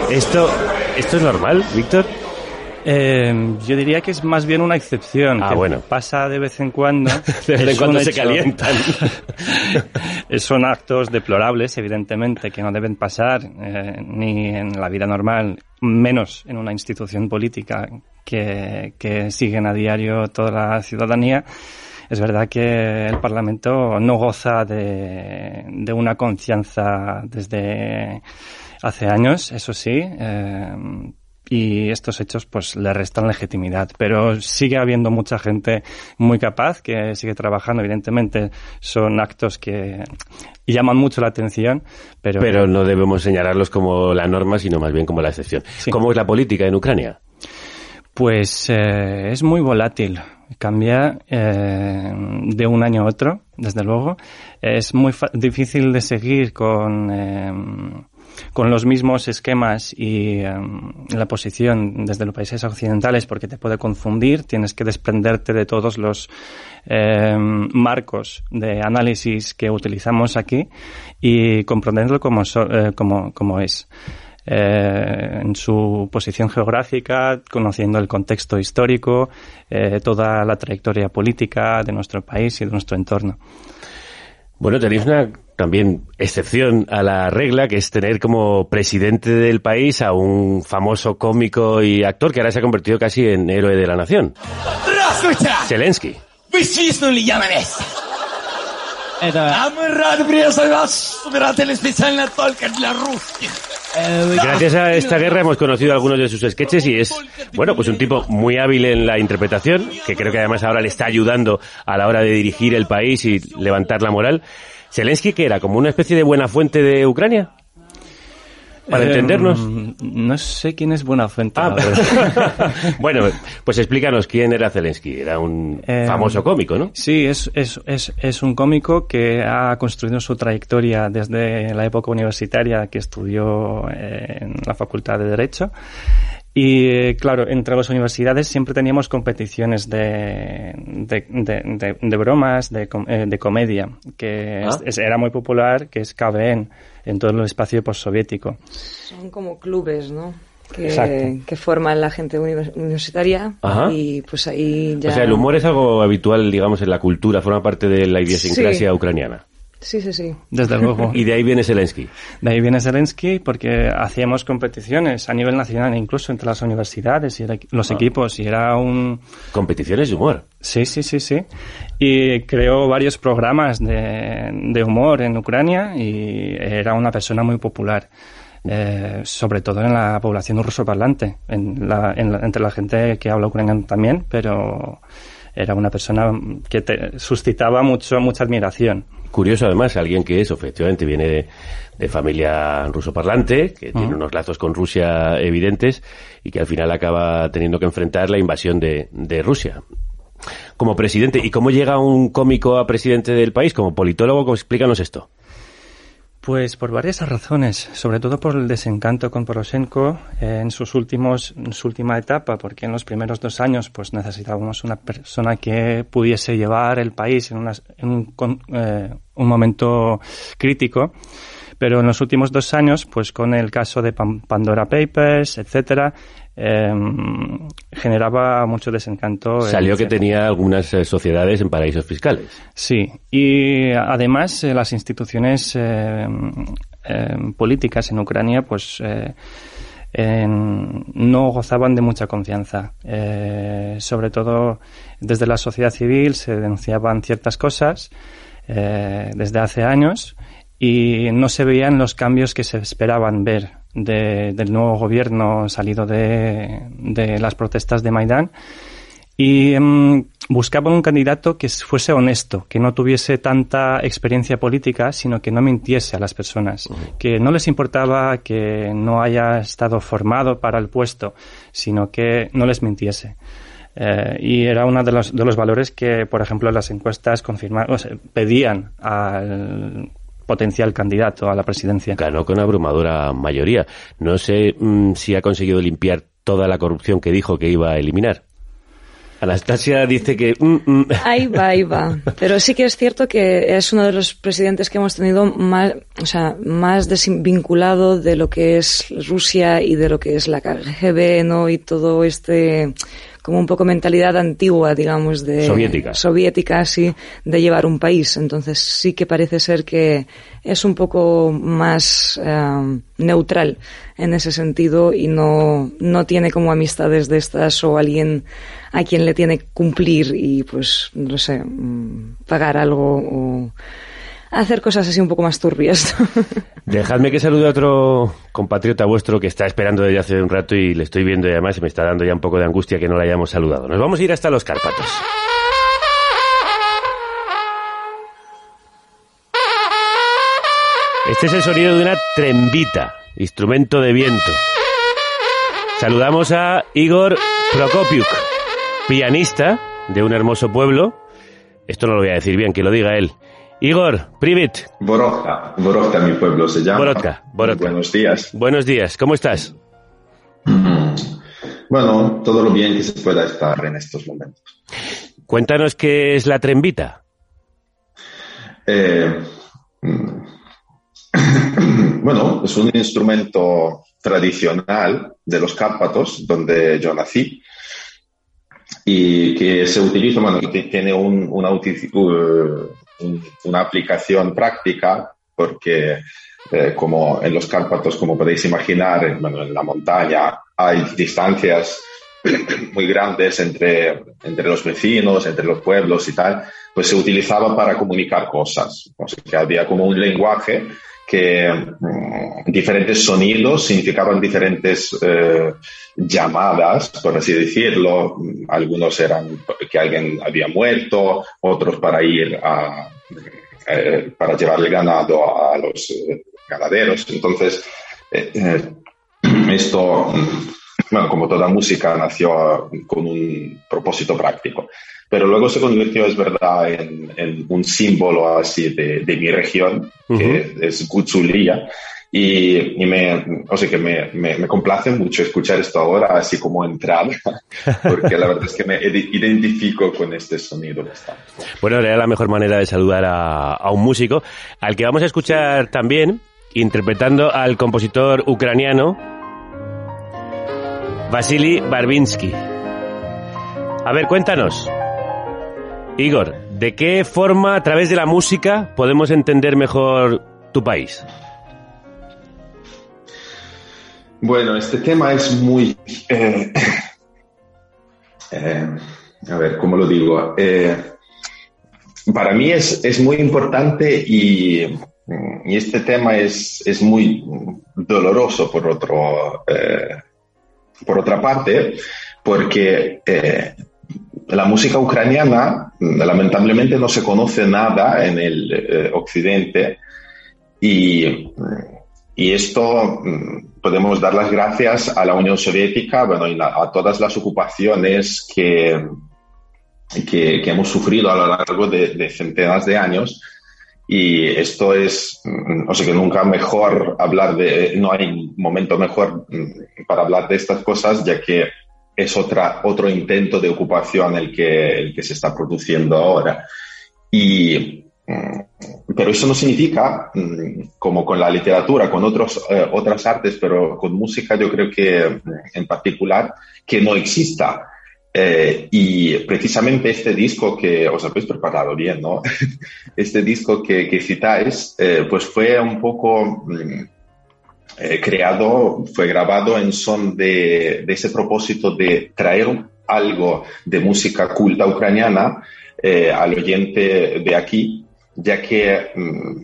Esto, ¿Esto es normal, Víctor? Eh, yo diría que es más bien una excepción. Ah, que bueno. Pasa de vez en cuando. <laughs> de vez en cuando se calientan. <laughs> Son actos deplorables, evidentemente, que no deben pasar eh, ni en la vida normal, menos en una institución política que, que siguen a diario toda la ciudadanía. Es verdad que el Parlamento no goza de, de una confianza desde hace años, eso sí, eh, y estos hechos pues le restan legitimidad. Pero sigue habiendo mucha gente muy capaz que sigue trabajando. Evidentemente son actos que llaman mucho la atención, pero... Pero no debemos señalarlos como la norma, sino más bien como la excepción. ¿Cómo es la política en Ucrania? Pues eh, es muy volátil, cambia eh, de un año a otro, desde luego. Es muy difícil de seguir con... Eh, con los mismos esquemas y em, la posición desde los países occidentales porque te puede confundir, tienes que desprenderte de todos los em, marcos de análisis que utilizamos aquí y comprenderlo como, eh, como, como es. Eh, en su posición geográfica, conociendo el contexto histórico, eh, toda la trayectoria política de nuestro país y de nuestro entorno. Bueno, tenéis una también excepción a la regla, que es tener como presidente del país a un famoso cómico y actor que ahora se ha convertido casi en héroe de la nación. Zelensky. Gracias a esta guerra hemos conocido algunos de sus sketches y es, bueno, pues un tipo muy hábil en la interpretación, que creo que además ahora le está ayudando a la hora de dirigir el país y levantar la moral. ¿Zelensky que era? ¿Como una especie de buena fuente de Ucrania? Para Eh, entendernos. No sé quién es buena fuente. Ah, <laughs> bueno, pues explícanos quién era Zelensky. Era un Eh, famoso cómico, ¿no? Sí, es, es, es, es un cómico que ha construido su trayectoria desde la época universitaria que estudió en la Facultad de Derecho. Y claro, entre las universidades siempre teníamos competiciones de, de, de, de- de bromas, de, com- eh, de comedia, que Ah. es- era muy popular, que es KBN, en todo el espacio postsoviético. Son como clubes, ¿no? que, que forma la gente universitaria y pues ahí ya... O sea, el humor es algo habitual, digamos, en la cultura, forma parte de la idiosincrasia ucraniana. Sí, sí, sí. Desde <laughs> luego. y de ahí viene Zelensky. De ahí viene Zelensky porque hacíamos competiciones a nivel nacional, incluso entre las universidades y los ah. equipos, y era un... Competiciones de humor. Sí, sí, sí, sí. Y creó varios programas de, de humor en Ucrania y era una persona muy popular. Eh, sobre todo en la población rusoparlante, en la, entre la gente que habla ucraniano también, pero era una persona que te suscitaba mucho, mucha admiración. Curioso además, alguien que es, efectivamente, viene de, familia rusoparlante, que tiene unos lazos con Rusia evidentes y que al final acaba teniendo que enfrentar la invasión de, de Rusia como presidente. ¿Y cómo llega un cómico a presidente del país? Como politólogo, explícanos esto. Pues por varias razones, sobre todo por el desencanto con Poroshenko en sus últimos, en su última etapa, porque en los primeros dos años pues necesitábamos una persona que pudiese llevar el país en, un, eh, un momento crítico. Pero en los últimos dos años, pues con el caso de Pandora Papers, etcétera, Em, generaba mucho desencanto. Salió que tenía algunas eh, sociedades en paraísos fiscales. Sí, y además eh, las instituciones em, em, políticas en Ucrania, pues eh, no gozaban de mucha confianza. sobre todo desde la sociedad civil se denunciaban ciertas cosas desde hace años y no se veían los cambios que se esperaban ver del nuevo gobierno salido de, las protestas de Maidán y em, buscaban un candidato que fuese honesto, que no tuviese tanta experiencia política, sino que no mintiese a las personas, que no les importaba que no haya estado formado para el puesto, sino que no les mintiese. Eh, y era uno de los, de los valores que, por ejemplo, las encuestas confirmaban, pedían al potencial candidato a la presidencia. Ganó con abrumadora mayoría. No sé mm, si ha conseguido limpiar toda la corrupción que dijo que iba a eliminar. Anastasia dice que... Mm, mm. Ahí va, ahí va. Pero sí que es cierto que es uno de los presidentes que hemos tenido más, o sea, más desvinculado de lo que es Rusia y de lo que es la KGB, ¿no? Y todo este como un poco mentalidad antigua, digamos, de soviética, soviética sí, de llevar un país. Entonces sí que parece ser que es un poco más eh, neutral en ese sentido y no, no tiene como amistades de estas o alguien a quien le tiene que cumplir y pues, no sé, mm, pagar algo o hacer cosas así un poco más turbias. <laughs> Dejadme que salude a otro compatriota vuestro que está esperando desde hace un rato y le estoy viendo y además me está dando ya un poco de angustia que no le hayamos saludado. Nos vamos a ir hasta los Cárpatos. Este es el sonido de una trembita, instrumento de viento. Saludamos a Igor Prokopiuk, pianista de un hermoso pueblo. Esto no lo voy a decir bien, que lo diga él. Igor, Privit. Borodka, Borodka mi pueblo se llama. Borodka, Borodka. Buenos días. Buenos días, ¿cómo estás? <clears throat> Bueno, todo lo bien que se pueda estar en estos momentos. Cuéntanos qué es la trembita. Eh, <clears throat> bueno, es un instrumento tradicional de los Cárpatos, donde yo nací, y que se utiliza, bueno, tiene un, una, una aplicación práctica porque eh, como en los Cárpatos, como podéis imaginar, en la montaña hay distancias <clears throat> muy grandes entre, entre los vecinos, entre los pueblos y tal, pues se utilizaba para comunicar cosas. O sea, que había como un lenguaje que mm, diferentes sonidos significaban diferentes eh, llamadas, por así decirlo. Algunos eran que alguien había muerto, otros para ir a, eh, para llevar el ganado a los eh, ganaderos. Entonces, esto, mm, bueno, como toda música, nació con un propósito práctico pero luego se convirtió, es verdad, en, un símbolo así de, mi región, que es Gutsulia. Y, me, o sea que me, me, complace mucho escuchar esto ahora, así como entrar, <laughs> porque la verdad es que me identifico con este sonido. Bueno, era la mejor manera de saludar a, a un músico, al que vamos a escuchar también, interpretando al compositor ucraniano Vasily Barbinsky. A ver, cuéntanos. Igor, ¿de qué forma, a través de la música, podemos entender mejor tu país? Bueno, este tema es muy... Eh, eh, a ver, ¿cómo lo digo? Eh, para mí es, es, muy importante y, y este tema es, es, muy doloroso por, otro, por otra parte, porque la música ucraniana lamentablemente no se conoce nada en el eh, occidente y, y, esto mm, podemos dar las gracias a la Unión Soviética, bueno, y a todas las ocupaciones que, que, hemos sufrido a lo largo de, centenas de años. Y esto es, mm, o sea que nunca mejor hablar de, no hay momento mejor mm, para hablar de estas cosas, ya que es otra, otro intento de ocupación el que, el que se está produciendo ahora. Y, mm, pero eso no significa, como con la literatura, con otros, eh, otras artes, pero con música yo creo que en particular, que no exista. Eh, y precisamente este disco que os habéis preparado bien, ¿no? <laughs> este disco que, citáis, eh, pues fue un poco eh, creado, fue grabado en son de, ese propósito de traer algo de música culta ucraniana al oyente de aquí, ya que mm,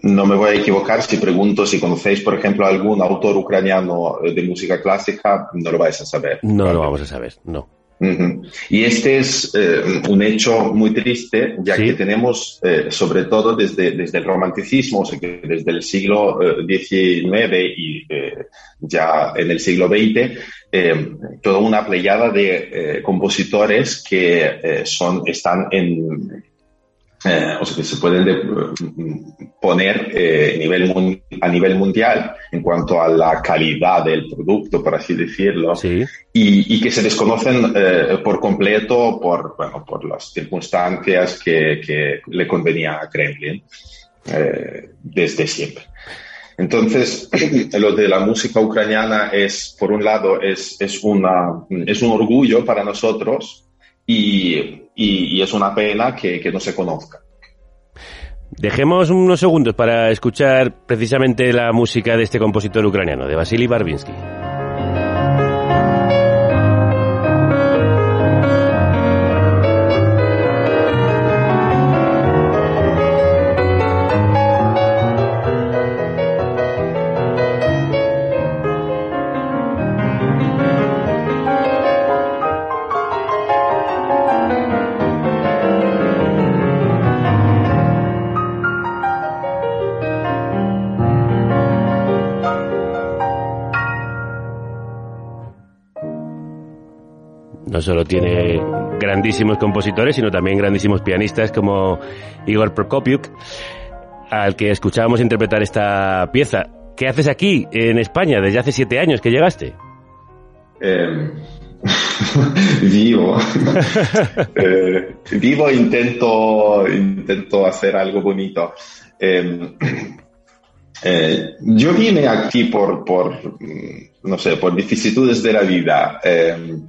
no me voy a equivocar si pregunto si conocéis, por ejemplo, algún autor ucraniano de música clásica, no lo vais a saber. No lo vamos a saber, no. Y este es eh, un hecho muy triste, ya que tenemos, eh, sobre todo desde, desde el romanticismo, o sea, que desde el siglo XIX eh, y ya en el siglo XX, toda una playada de compositores que son, están en, eh, o sea, que se pueden poner eh, a, nivel, a nivel mundial en cuanto a la calidad del producto, por así decirlo, y, que se desconocen eh, por completo por, bueno, por las circunstancias que, que le convenía a Kremlin desde siempre. Entonces, <clears throat> lo de la música ucraniana es, por un lado, es, es, una, es un orgullo para nosotros, y, es una pena que, que no se conozca. Dejemos unos segundos para escuchar precisamente la música de este compositor ucraniano, de Vasily Barbinsky. Solo tiene grandísimos compositores, sino también grandísimos pianistas como Igor Prokopiuk, al que escuchábamos interpretar esta pieza. ¿Qué haces aquí, en España, desde hace siete años que llegaste? Em, <laughs> vivo. <laughs> eh, vivo intento, intento hacer algo bonito. Em, <clears throat> eh, yo vine aquí por, por, no sé, por vicisitudes de la vida. Em,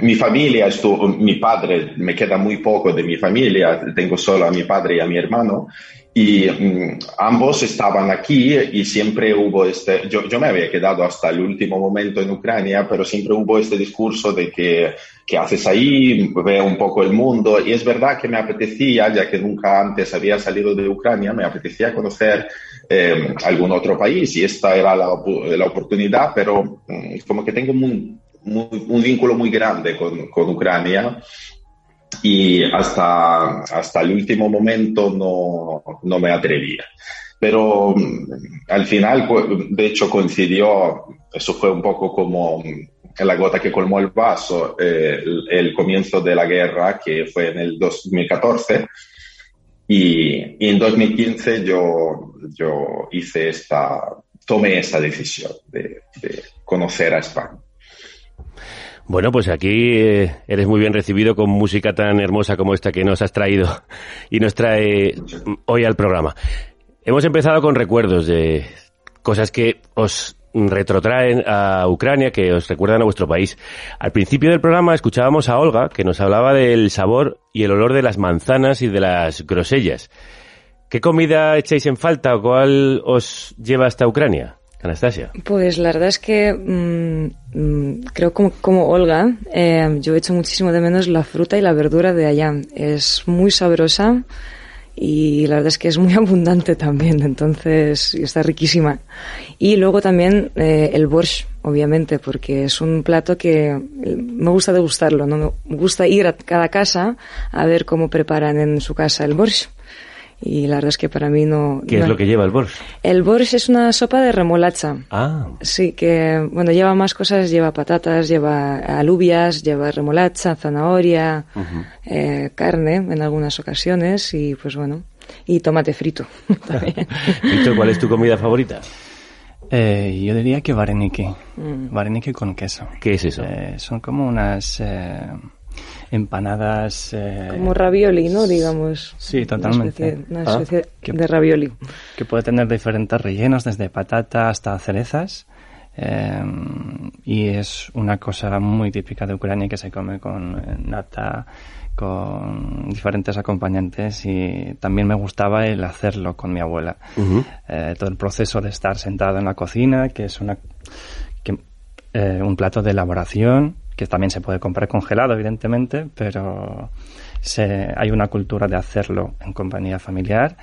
mi familia, estuvo, mi padre, me queda muy poco de mi familia, tengo solo a mi padre y a mi hermano, y mm, ambos estaban aquí y siempre hubo este, yo, yo, me había quedado hasta el último momento en Ucrania, pero siempre hubo este discurso de que, ¿qué haces ahí? Ve un poco el mundo, y es verdad que me apetecía, ya que nunca antes había salido de Ucrania, me apetecía conocer eh, algún otro país, y esta era la, la oportunidad, pero mm, como que tengo muy, un vínculo muy grande con, con, Ucrania y hasta, hasta el último momento no, no me atrevía. Pero mm, al final, de hecho, coincidió, eso fue un poco como la gota que colmó el vaso, eh, el, comienzo de la guerra, que fue en el 2014. Y, y en 2015 yo, yo hice esta, tomé esa decisión de, de conocer a España. Bueno, pues aquí eh, eres muy bien recibido con música tan hermosa como esta que nos has traído y nos trae hoy al programa. Hemos empezado con recuerdos de cosas que os retrotraen a Ucrania, que os recuerdan a vuestro país. Al principio del programa escuchábamos a Olga, que nos hablaba del sabor y el olor de las manzanas y de las grosellas. ¿Qué comida echáis en falta o cuál os lleva hasta Ucrania? Anastasia. Pues la verdad es que mm, mm, creo como, como Olga, eh, yo echo muchísimo de menos la fruta y la verdura de allá. Es muy sabrosa y la verdad es que es muy <laughs> abundante también, entonces está riquísima. Y luego también eh, el borscht, obviamente, porque es un plato que me gusta degustarlo, ¿no? Me gusta ir a cada casa a ver cómo preparan en su casa el borscht y la verdad es que para mí no... ¿Qué es lo que lleva el borscht? El borscht es una sopa de remolacha. Ah. Sí, que, bueno, lleva más cosas, lleva patatas, lleva alubias, lleva remolacha, zanahoria, eh, carne en algunas ocasiones y pues bueno, y tomate frito <laughs> también. <laughs> Víctor, ¿cuál es tu comida favorita? Eh, yo diría que vareniki, mm. vareniki con queso. ¿Qué es eso? Eh, son como unas empanadas... Eh, Como ravioli, ¿no? Digamos. Sí, totalmente. Una especie, ah, de ravioli. Que puede tener diferentes rellenos, desde patata hasta cerezas. Eh, y es una cosa muy típica de Ucrania que se come con eh, nata, con diferentes acompañantes y también me gustaba el hacerlo con mi abuela. todo el proceso de estar sentado en la cocina, que es una, que, un plato de elaboración que también se puede comprar congelado, evidentemente, pero se, hay una cultura de hacerlo en compañía familiar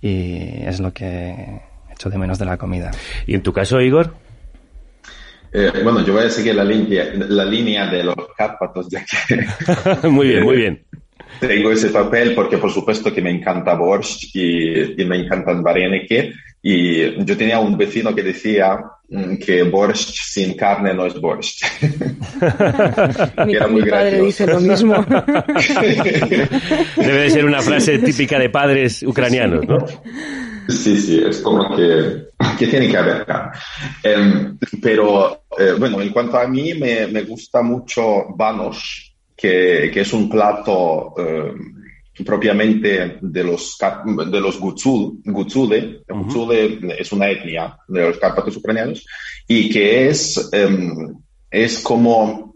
y es lo que echo de menos de la comida. ¿Y en tu caso, Igor? Eh, bueno, yo voy a seguir la línea, la línea de los Cárpatos, ya que... <laughs> muy bien, muy bien. Tengo ese papel porque, por supuesto, que me encanta borscht y, y me encantan vareniki. Y yo tenía un vecino que decía mm, que borscht sin carne no es borscht. <laughs> mi, mi padre dice lo mismo. <laughs> Debe de ser una frase típica de padres ucranianos, ¿no? Sí, sí, es como que, que tiene que haber carne. Em, pero, eh, bueno, en cuanto a mí, me, me gusta mucho Vanos, que, que, es un plato em, propiamente de los, de los Gutzule. es una etnia de los Cárpatos ucranianos y que es, em, es como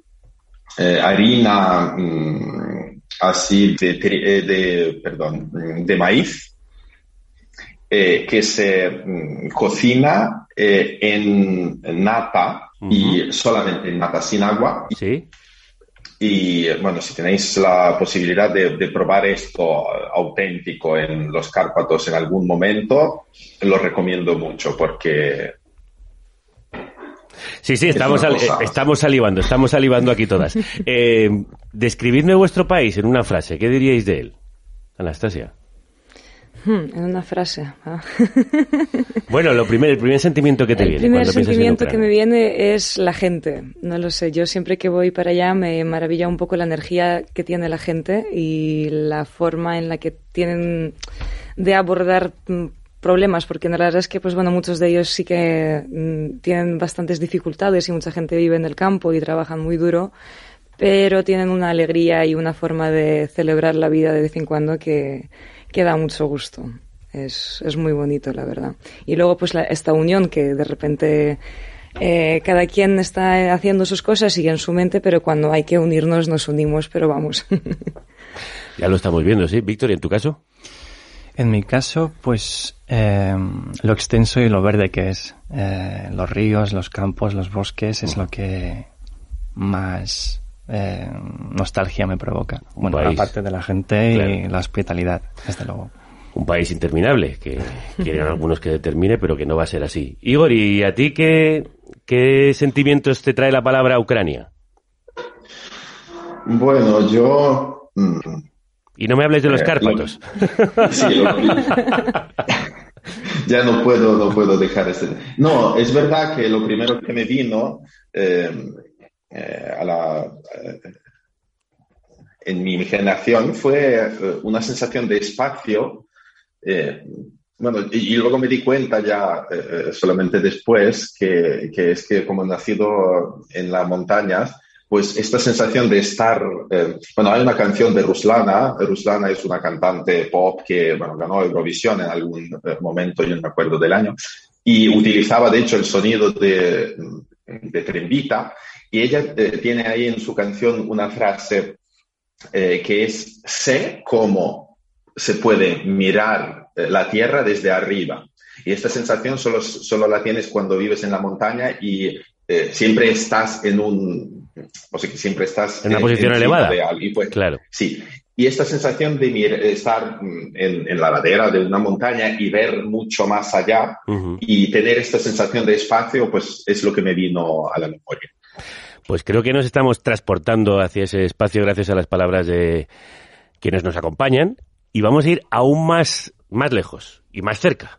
eh, harina mm, así de, de, perdón, de maíz eh, que se mm, cocina eh, en nata y solamente en nata sin agua. Sí. Y bueno, si tenéis la posibilidad de, probar esto auténtico en los Cárpatos en algún momento, lo recomiendo mucho porque Sí, sí, estamos, estamos salivando, estamos salivando aquí todas. <laughs> Eh, describidme vuestro país en una frase. ¿Qué diríais de él, Anastasia? Hmm, en una frase. Ah. <laughs> bueno, lo primer, el primer sentimiento que te viene. El primer sentimiento que me viene es la gente. No lo sé. Yo siempre que voy para allá me maravilla un poco la energía que tiene la gente y la forma en la que tienen de abordar mm, problemas, porque la verdad es que, pues bueno, muchos de ellos sí que mm, tienen bastantes dificultades y mucha gente vive en el campo y trabajan muy duro, pero tienen una alegría y una forma de celebrar la vida de vez en cuando que, que da mucho gusto. Es, es muy bonito, la verdad. Y luego, pues, esta unión que de repente eh, cada quien está haciendo sus cosas y en su mente, pero cuando hay que unirnos, nos unimos, pero vamos. <laughs> ya lo estamos viendo, ¿sí? Víctor, ¿y en tu caso? En mi caso, pues eh, lo extenso y lo verde que es. Eh, los ríos, los campos, los bosques es lo que más eh, nostalgia me provoca. bueno, aparte de la gente y la hospitalidad, desde luego. Un país interminable, que quieren algunos que determine, pero que no va a ser así. Igor, ¿y a ti qué, qué sentimientos te trae la palabra Ucrania? Bueno, yo... Mm, y no me hables de los eh, Cárpatos. <laughs> <laughs> ya no puedo, no puedo dejar este. No, es verdad que lo primero que me vino eh, eh, a la, eh, en mi generación fue eh, una sensación de espacio. bueno, y, luego me di cuenta ya solamente después que, que, es que como nacido en las montañas, pues esta sensación de estar, bueno, hay una canción de Ruslana, Ruslana es una cantante pop que, bueno, ganó Eurovisión en algún momento, yo no me acuerdo del año, y utilizaba de hecho el sonido de, de Trembita y ella eh, tiene ahí en su canción una frase eh, que es sé cómo se puede mirar eh, la tierra desde arriba. Y esta sensación solo, solo la tienes cuando vives en la montaña y siempre estás en un, o sea, que siempre estás en una posición elevada. pues, claro. Sí. Y esta sensación de estar en, la ladera de una montaña y ver mucho más allá y tener esta sensación de espacio, pues es lo que me vino a la memoria. Pues creo que nos estamos transportando hacia ese espacio gracias a las palabras de quienes nos acompañan y vamos a ir aún más, más lejos y más cerca.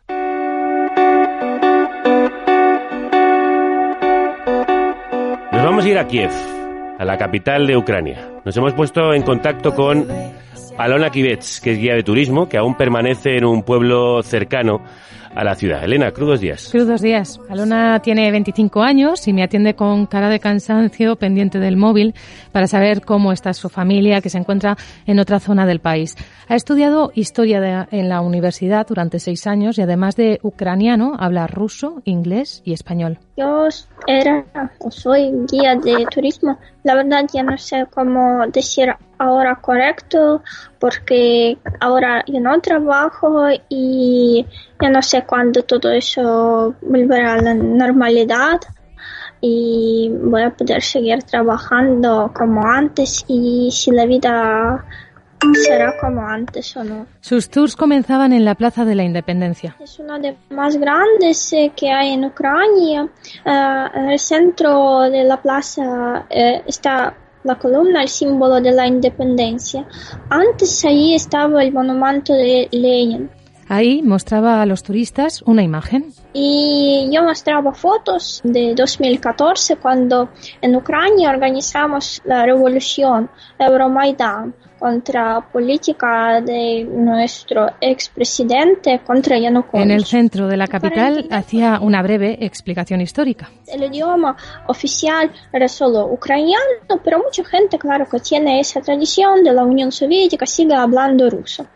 Nos vamos a ir a Kiev, a la capital de Ucrania. Nos hemos puesto en contacto con Alona Kivets, que es guía de turismo, que aún permanece en un pueblo cercano a la ciudad. Elena, crudos días. Crudos días. Alona tiene 25 años y me atiende con cara de cansancio pendiente del móvil para saber cómo está su familia que se encuentra en otra zona del país. Ha estudiado historia en la universidad durante seis años y además de ucraniano habla ruso, inglés y español. Yo era o soy guía de turismo. La verdad ya no sé cómo decir ahora correcto porque ahora yo no trabajo y no sé cuándo todo eso volverá a la normalidad y voy a poder seguir trabajando como antes y si la vida será como antes o no. Sus tours comenzaban en la Plaza de la Independencia. Es una de las más grandes eh, que hay en Ucrania. Eh, en el centro de la plaza eh, está la columna, el símbolo de la independencia. Antes ahí estaba el monumento de Lenin. Ahí mostraba a los turistas una imagen. Y yo mostraba fotos de 2014 cuando en Ucrania organizamos la revolución Euromaidan contra política de nuestro expresidente contra Yanukovych. En el centro de la capital hacía una breve explicación histórica. El idioma oficial era solo ucraniano, pero mucha gente, claro, que tiene esa tradición de la Unión Soviética, sigue hablando ruso.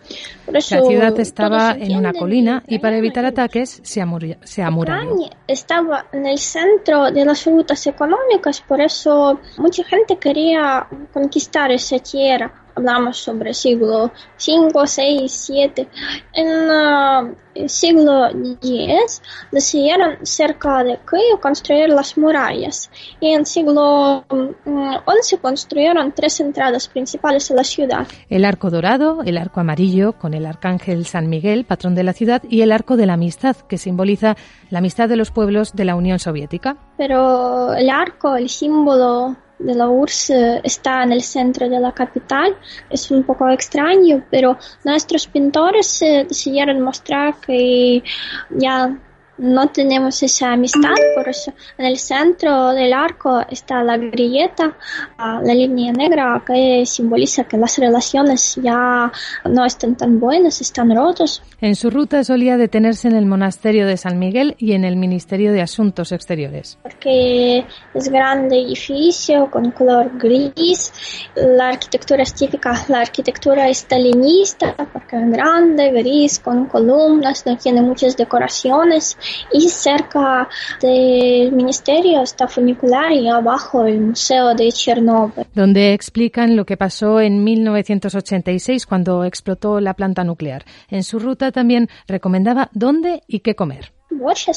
la ciudad estaba en una colina y para evitar ataques se, se amuralló. Estaba en el centro de las rutas económicas, por eso mucha gente quería conquistar esa tierra hablamos sobre siglo 5, 6, 7. En uh, el siglo X decidieron cerca de Kiev construir las murallas y en siglo XI um, construyeron tres entradas principales a la ciudad. El arco dorado, el arco amarillo con el arcángel San Miguel, patrón de la ciudad, y el arco de la amistad, que simboliza la amistad de los pueblos de la Unión Soviética. Pero el arco, el símbolo de la URSS eh, está en el centro de la capital. Es un poco extraño, pero nuestros pintores eh, decidieron mostrar que ya no tenemos esa amistad, por eso en el centro del arco está la grilleta, ah, la línea negra que simboliza que las relaciones ya no están tan buenas, están rotos. En su ruta solía detenerse en el monasterio de San Miguel y en el Ministerio de Asuntos Exteriores. Porque es grande edificio con color gris, la arquitectura es típica, la arquitectura estalinista, porque es grande, gris, con columnas, no tiene muchas decoraciones y cerca del ministerio está funicular y abajo el Museo de Chernobyl. Donde explican lo que pasó en 1986 cuando explotó la planta nuclear. En su ruta también recomendaba dónde y qué comer.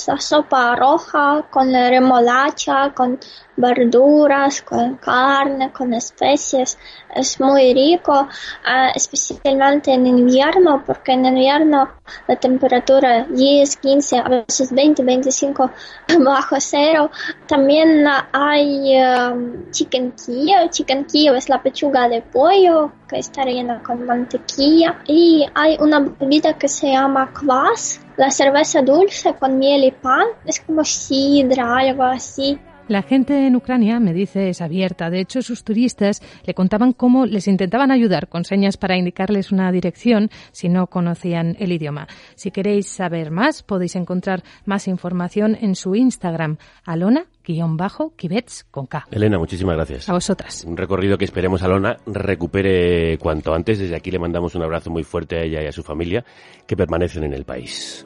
la sopa roja con remolacha, con verduras, con carne, con especies. Es muy rico, ah, especialmente en invierno, porque en invierno la temperatura 10, 15, a veces 20, 25 <laughs> bajo cero. También hay um, chicken Kiev. Chicken es la pechuga de pollo que está rellena con mantequilla. Y hay una bebida que se llama kvass, la cerveza dulce con miel y pan. Es como sidra, algo así. La gente en Ucrania, me dice, es abierta. De hecho, sus turistas le contaban cómo les intentaban ayudar con señas para indicarles una dirección si no conocían el idioma. Si queréis saber más, podéis encontrar más información en su Instagram, alona kibets con K. Elena, muchísimas gracias. A vosotras. Un recorrido que esperemos Alona recupere cuanto antes. Desde aquí le mandamos un abrazo muy fuerte a ella y a su familia que permanecen en el país.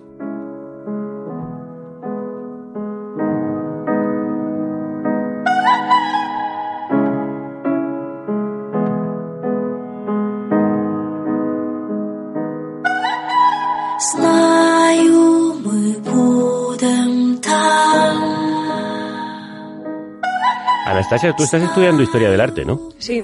Anastasia, tú estás estudiando historia del arte, ¿no? Sí.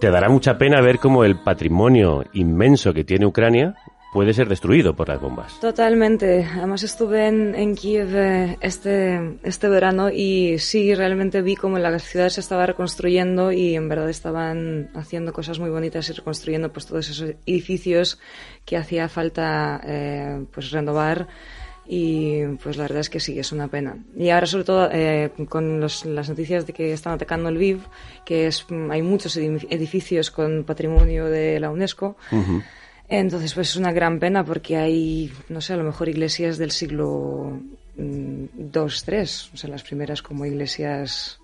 Te dará mucha pena ver cómo el patrimonio inmenso que tiene Ucrania puede ser destruido por las bombas. Totalmente. Además estuve en, Kiev eh, este, este verano y sí, realmente vi cómo la ciudad se estaba reconstruyendo y en verdad estaban haciendo cosas muy bonitas y reconstruyendo pues todos esos edificios que hacía falta eh, pues renovar y pues la verdad es que sí, es una pena. Y ahora sobre todo eh, con las noticias de que están atacando el VIV, que es, hay muchos edificios con patrimonio de la UNESCO, entonces pues es una gran pena porque hay, no sé, a lo mejor iglesias del siglo II, mm, III, o sea, las primeras como iglesias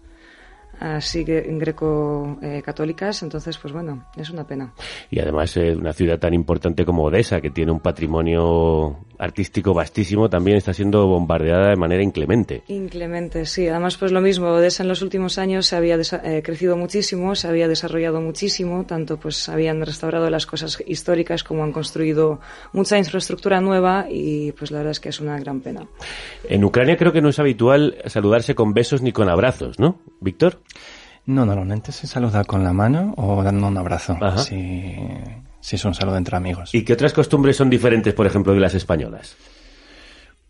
así greco-católicas, entonces, pues bueno, es una pena. Y además, eh, una ciudad tan importante como Odessa, que tiene un patrimonio artístico vastísimo, también está siendo bombardeada de manera inclemente. Inclemente, sí. Además, pues lo mismo, Odessa en los últimos años se había eh, crecido muchísimo, se había desarrollado muchísimo, tanto pues habían restaurado las cosas históricas como han construido mucha infraestructura nueva y pues la verdad es que es una gran pena. En Ucrania creo que no es habitual saludarse con besos ni con abrazos, ¿no, Víctor? No, normalmente se saluda con la mano o dando un abrazo. Si, si es un saludo entre amigos. ¿Y qué otras costumbres son diferentes, por ejemplo, de las españolas?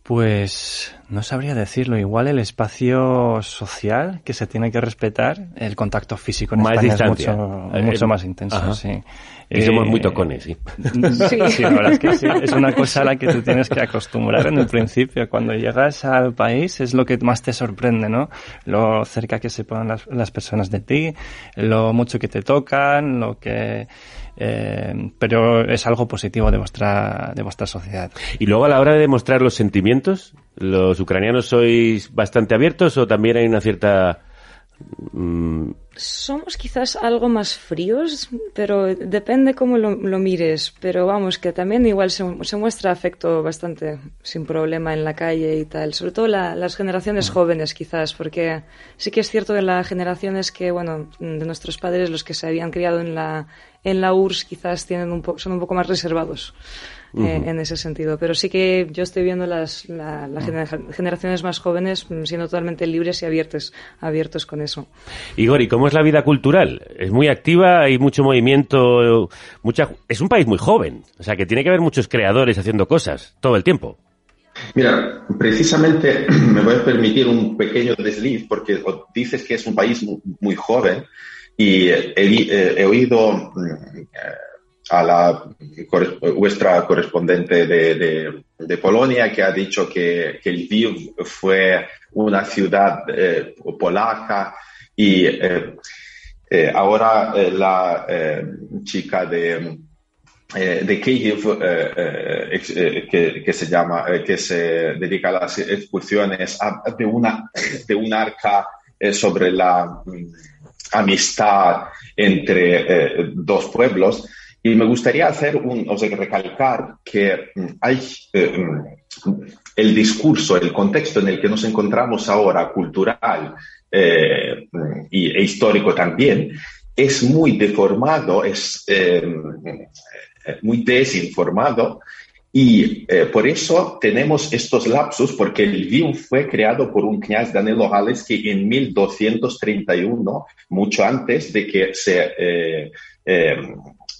Pues no sabría decirlo. Igual el espacio social que se tiene que respetar, el contacto físico en España es mucho, eh, mucho más intenso. Sí. Y somos muy eh, tocones, <laughs> sí. sí. la verdad es que sí. Es una cosa a la que tú tienes que acostumbrar en el principio. Cuando llegas al país es lo que más te sorprende, ¿no? Lo cerca que se ponen las, las personas de ti, lo mucho que te tocan, lo que eh, pero es algo positivo de vuestra, de vuestra sociedad. Y luego a la hora de demostrar los sentimientos, ¿los ucranianos sois bastante abiertos o también hay una cierta Mm, Somos quizás algo más fríos, pero depende cómo lo, mires. Pero vamos, que también igual se, muestra afecto bastante sin problema en la calle y tal. Sobre todo las generaciones jóvenes quizás, porque sí que es cierto de las generaciones que, bueno, de nuestros padres, los que se habían criado en la, en la URSS, quizás tienen un son un poco más reservados. Eh, en ese sentido. Pero sí que yo estoy viendo las, generaciones más jóvenes siendo totalmente libres y abiertos, abiertos con eso. Igor, ¿y cómo es la vida cultural? Es muy activa, hay mucho movimiento, mucha, es un país muy joven, o sea que tiene que haber muchos creadores haciendo cosas todo el tiempo. Mira, precisamente <clears throat> me voy a permitir un pequeño desliz porque dices que es un país muy, joven y he, oído mm, a la vuestra correspondiente de, de, Polonia que ha dicho que, que Lviv fue una ciudad eh, polaca y eh, eh, ahora la chica de, de Kiev que, que, se llama que se dedica a las excursiones de una de un arca sobre la mm, amistad entre dos pueblos. Y me gustaría hacer un, o sea, recalcar que mm, hay eh, mm, el discurso, el contexto en el que nos encontramos ahora, cultural eh, y, e histórico también, es muy deformado, es eh, muy desinformado y por eso tenemos estos lapsus, porque el VIU fue creado por un kniaz Danilo que en 1231, mucho antes de que se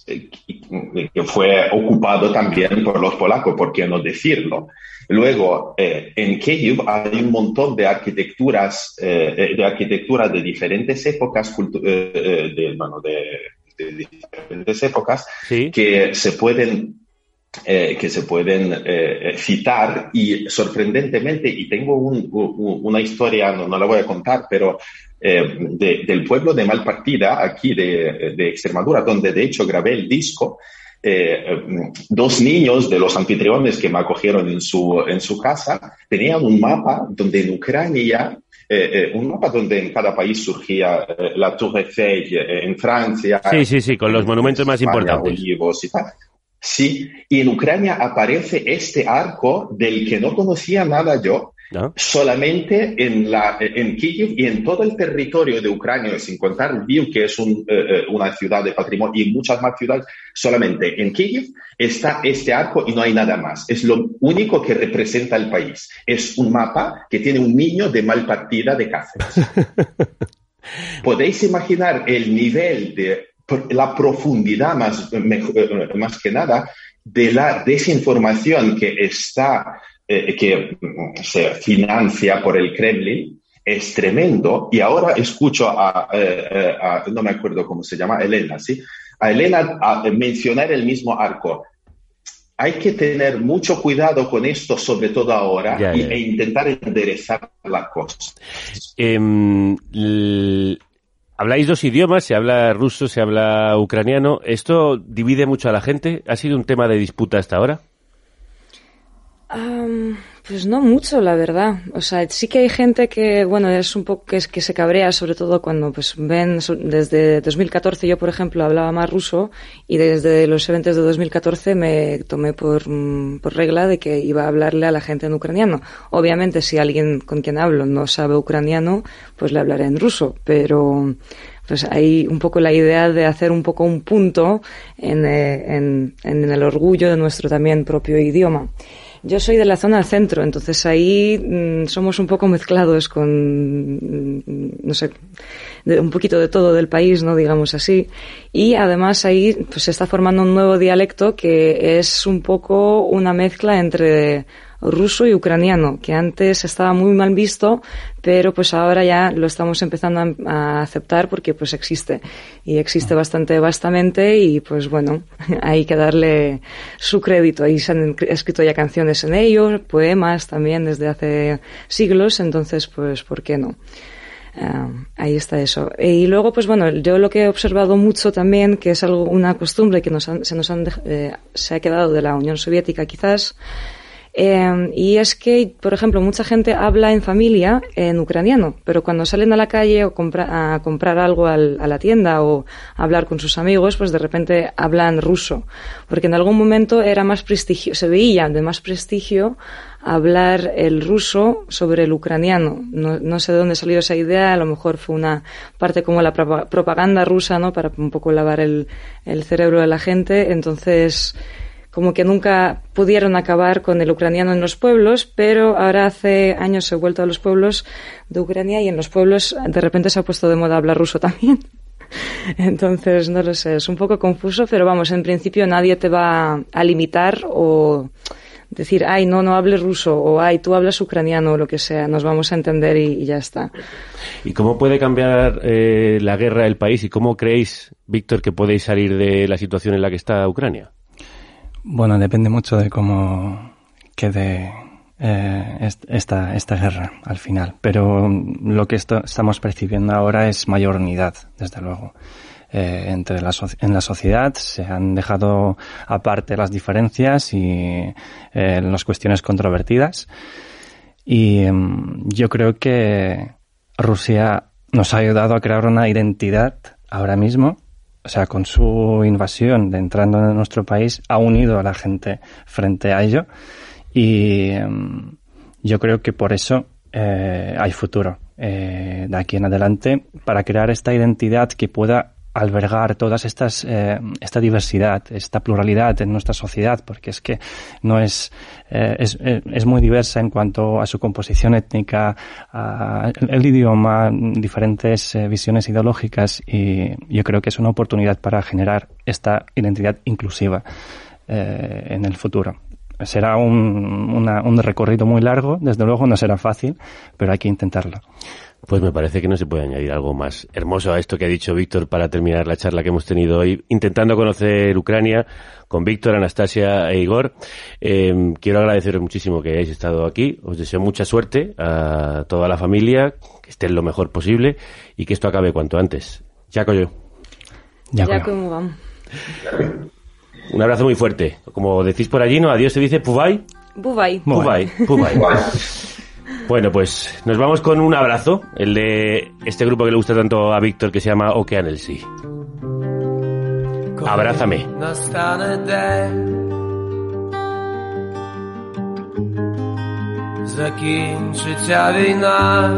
que fue ocupado también por los polacos, ¿por qué no decirlo? Luego, eh, en Kiev hay un montón de arquitecturas, eh, de arquitectura de diferentes épocas, eh, de, bueno, de, diferentes épocas, que se pueden que se pueden citar y sorprendentemente, y tengo una historia, no, no, la voy a contar, pero eh, del pueblo de Malpartida, aquí de, Extremadura, donde de hecho grabé el disco. Eh, dos niños de los anfitriones que me acogieron en su, en su casa tenían un mapa donde en Ucrania eh, un mapa donde en cada país surgía la Tour Eiffel en Francia. Sí, sí, sí, con los monumentos más importantes. Sí, y en Ucrania aparece este arco del que no conocía nada yo, solamente en, la, en Kiev y en todo el territorio de Ucrania, sin contar Lviv, que es un, eh, eh, una ciudad de patrimonio, y muchas más ciudades, solamente en Kiev está este arco y no hay nada más. Es lo único que representa el país. Es un mapa que tiene un niño de mal partida de Cáceres. <laughs> Podéis imaginar el nivel de la profundidad más, eh, más que nada de la desinformación que está eh, que mm, se financia por el Kremlin es tremendo. Y ahora escucho eh, eh, a, no me acuerdo cómo se llama, Elena, ¿sí? A Elena mencionar el mismo arco. Hay que tener mucho cuidado con esto, sobre todo ahora, e intentar enderezar la cosa. Em, habláis dos idiomas, se habla ruso, se habla ucraniano. ¿Esto divide mucho a la gente? ¿Ha sido un tema de disputa hasta ahora? Pues no mucho, la verdad. O sea, sí que hay gente que, bueno, es un poco que, es, que se cabrea, sobre todo cuando pues ven desde 2014 yo, por ejemplo, hablaba más ruso y desde los eventos de 2014 me tomé por, mm, por regla de que iba a hablarle a la gente en ucraniano. Obviamente, si alguien con quien hablo no sabe ucraniano, pues le hablaré en ruso, pero pues hay un poco la idea de hacer un poco un punto en, eh, en, en el orgullo de nuestro también propio idioma. Yo soy de la zona centro, entonces ahí mm, somos un poco mezclados con, mm, no sé, un poquito de todo del país, ¿no? Digamos así. Y además ahí pues se está formando un nuevo dialecto que es un poco una mezcla entre ruso y ucraniano, que antes estaba muy mal visto, pero pues ahora ya lo estamos empezando a, aceptar porque pues existe y existe ah. bastante vastamente y pues bueno, <laughs> hay que darle su crédito. Ahí se han escrito ya canciones en ello, poemas también desde hace siglos, entonces pues ¿por qué no? Ah, ahí está eso. Y luego, pues bueno, yo lo que he observado mucho también, que es algo, una costumbre que nos se nos han, eh, se ha quedado de la Unión Soviética quizás, Em, y es que, por ejemplo, mucha gente habla en familia en ucraniano, pero cuando salen a la calle o a comprar algo a la tienda o hablar con sus amigos, pues de repente hablan ruso. Porque en algún momento era más prestigio, se veía de más prestigio hablar el ruso sobre el ucraniano. No, sé de dónde salió esa idea, a lo mejor fue una parte como la propaganda rusa, ¿no? Para un poco lavar el cerebro de la gente. Entonces, como que nunca pudieron acabar con el ucraniano en los pueblos, pero ahora hace años he vuelto a los pueblos de Ucrania y en los pueblos de repente se ha puesto de moda hablar ruso también. <laughs> Entonces, no lo sé, es un poco confuso, pero vamos, en principio nadie te va a limitar o decir, ay, no, no hables ruso, o ay, tú hablas ucraniano, o lo que sea, nos vamos a entender y, ya está. ¿Y cómo puede cambiar eh, la guerra del país y cómo creéis, Víctor, que podéis salir de la situación en la que está Ucrania? Bueno, depende mucho de cómo quede eh, esta, esta guerra al final. Pero lo que estamos percibiendo ahora es mayor unidad, desde luego. Eh, entre la en la sociedad se han dejado aparte las diferencias y eh, las cuestiones controvertidas. Y em, yo creo que Rusia nos ha ayudado a crear una identidad ahora mismo o sea, con su invasión de entrando en nuestro país, ha unido a la gente frente a ello. Y em, yo creo que por eso eh, hay futuro eh, de aquí en adelante para crear esta identidad que pueda albergar todas estas eh, esta diversidad, esta pluralidad en nuestra sociedad, porque es que no es eh, es, eh, es, muy diversa en cuanto a su composición étnica, el, idioma, diferentes visiones ideológicas y yo creo que es una oportunidad para generar esta identidad inclusiva en el futuro será un, una, un recorrido muy largo, desde luego no será fácil, pero hay que intentarlo. Pues me parece que no se puede añadir algo más hermoso a esto que ha dicho Víctor para terminar la charla que hemos tenido hoy, intentando conocer Ucrania con Víctor, Anastasia e Igor. Eh, quiero agradeceros muchísimo que hayáis estado aquí. Os deseo mucha suerte a toda la familia, que estén lo mejor posible y que esto acabe cuanto antes. Ya yo. Ya vamos. Un abrazo muy fuerte. Como decís por allí, ¿no? Adiós se dice Pubay. Pubay. Pubay. Pubay. <laughs> Bueno, pues nos vamos con un abrazo, el de este grupo que le gusta tanto a Víctor que se llama Ocean el Sí. Abrázame. закінчиться війна,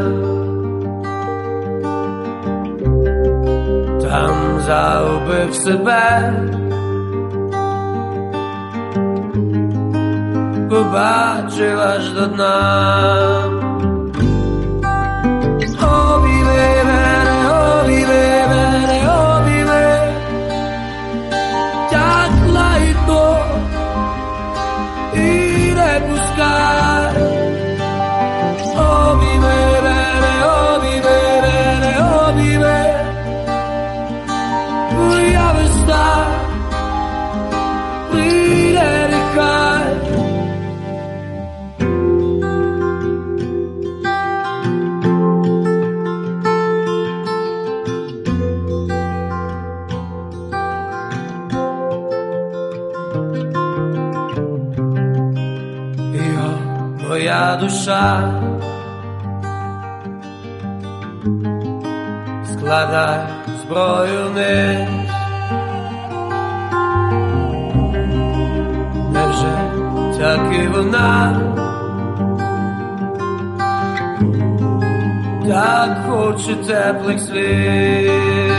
там заубив себе, побачив аж до дна. God. Душа. Складай зброю вниз Невже так і вона? Так хоче теплих слів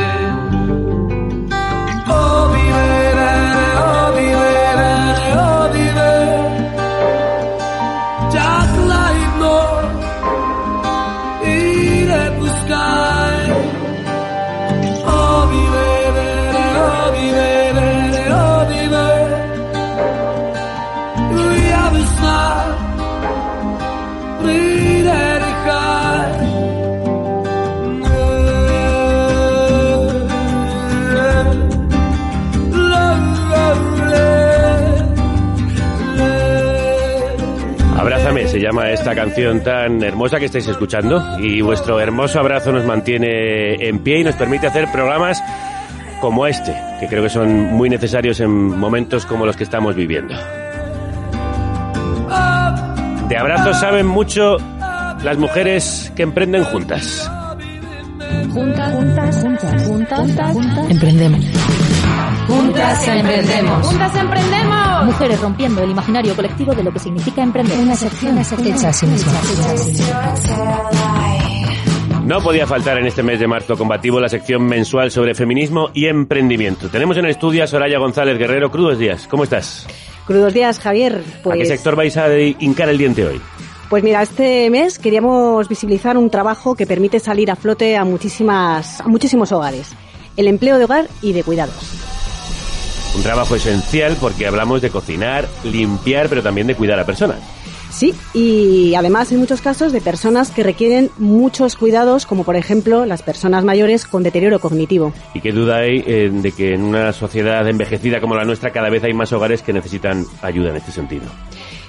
se llama esta canción tan hermosa que estáis escuchando y vuestro hermoso abrazo nos mantiene en pie y nos permite hacer programas como este, que creo que son muy necesarios en momentos como los que estamos viviendo. De abrazos saben mucho las mujeres que emprenden juntas. Juntas, juntas, juntas, juntas, juntas, emprendemos. Juntas emprendemos. Juntas emprendemos. Mujeres rompiendo el imaginario colectivo de lo que significa emprender. Una sección, una sección hecha sí misma. No podía faltar en este mes de marzo combativo la sección mensual sobre feminismo y emprendimiento. Tenemos en el estudio a Soraya González Guerrero. Crudos días, ¿cómo estás? Crudos días, Javier. ¿A qué Pues, sector vais a hincar el diente hoy? Pues mira, este mes queríamos visibilizar un trabajo que permite salir a flote a, muchísimas, a muchísimos hogares. El empleo de hogar y de cuidados. Un trabajo esencial porque hablamos de cocinar, limpiar, pero también de cuidar a personas. Sí, y además en muchos casos de personas que requieren muchos cuidados, como por ejemplo las personas mayores con deterioro cognitivo. Y qué duda hay eh, de que en una sociedad envejecida como la nuestra cada vez hay más hogares que necesitan ayuda en este sentido.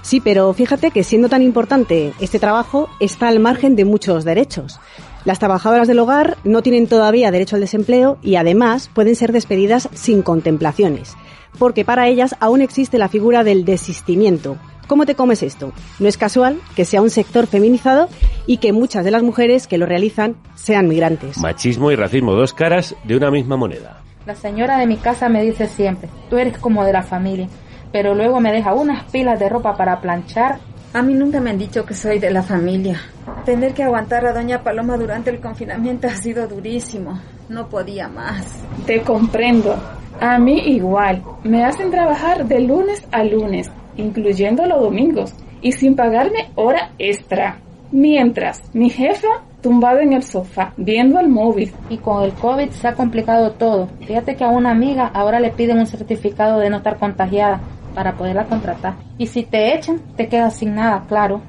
Sí, pero fíjate que siendo tan importante este trabajo está al margen de muchos derechos. Las trabajadoras del hogar no tienen todavía derecho al desempleo y además pueden ser despedidas sin contemplaciones, porque para ellas aún existe la figura del desistimiento. ¿Cómo te comes esto? No es casual que sea un sector feminizado y que muchas de las mujeres que lo realizan sean migrantes. Machismo y racismo, dos caras de una misma moneda. La señora de mi casa me dice siempre, tú eres como de la familia, pero luego me deja unas pilas de ropa para planchar. A mí nunca me han dicho que soy de la familia. Tener que aguantar a doña Paloma durante el confinamiento ha sido durísimo. No podía más. Te comprendo. A mí igual. Me hacen trabajar de lunes a lunes, incluyendo los domingos, y sin pagarme hora extra. Mientras, mi jefa tumbada en el sofá, viendo el móvil. Y con el COVID se ha complicado todo. Fíjate que a una amiga ahora le piden un certificado de no estar contagiada para poderla contratar. Y si te echan, te quedas sin nada, claro.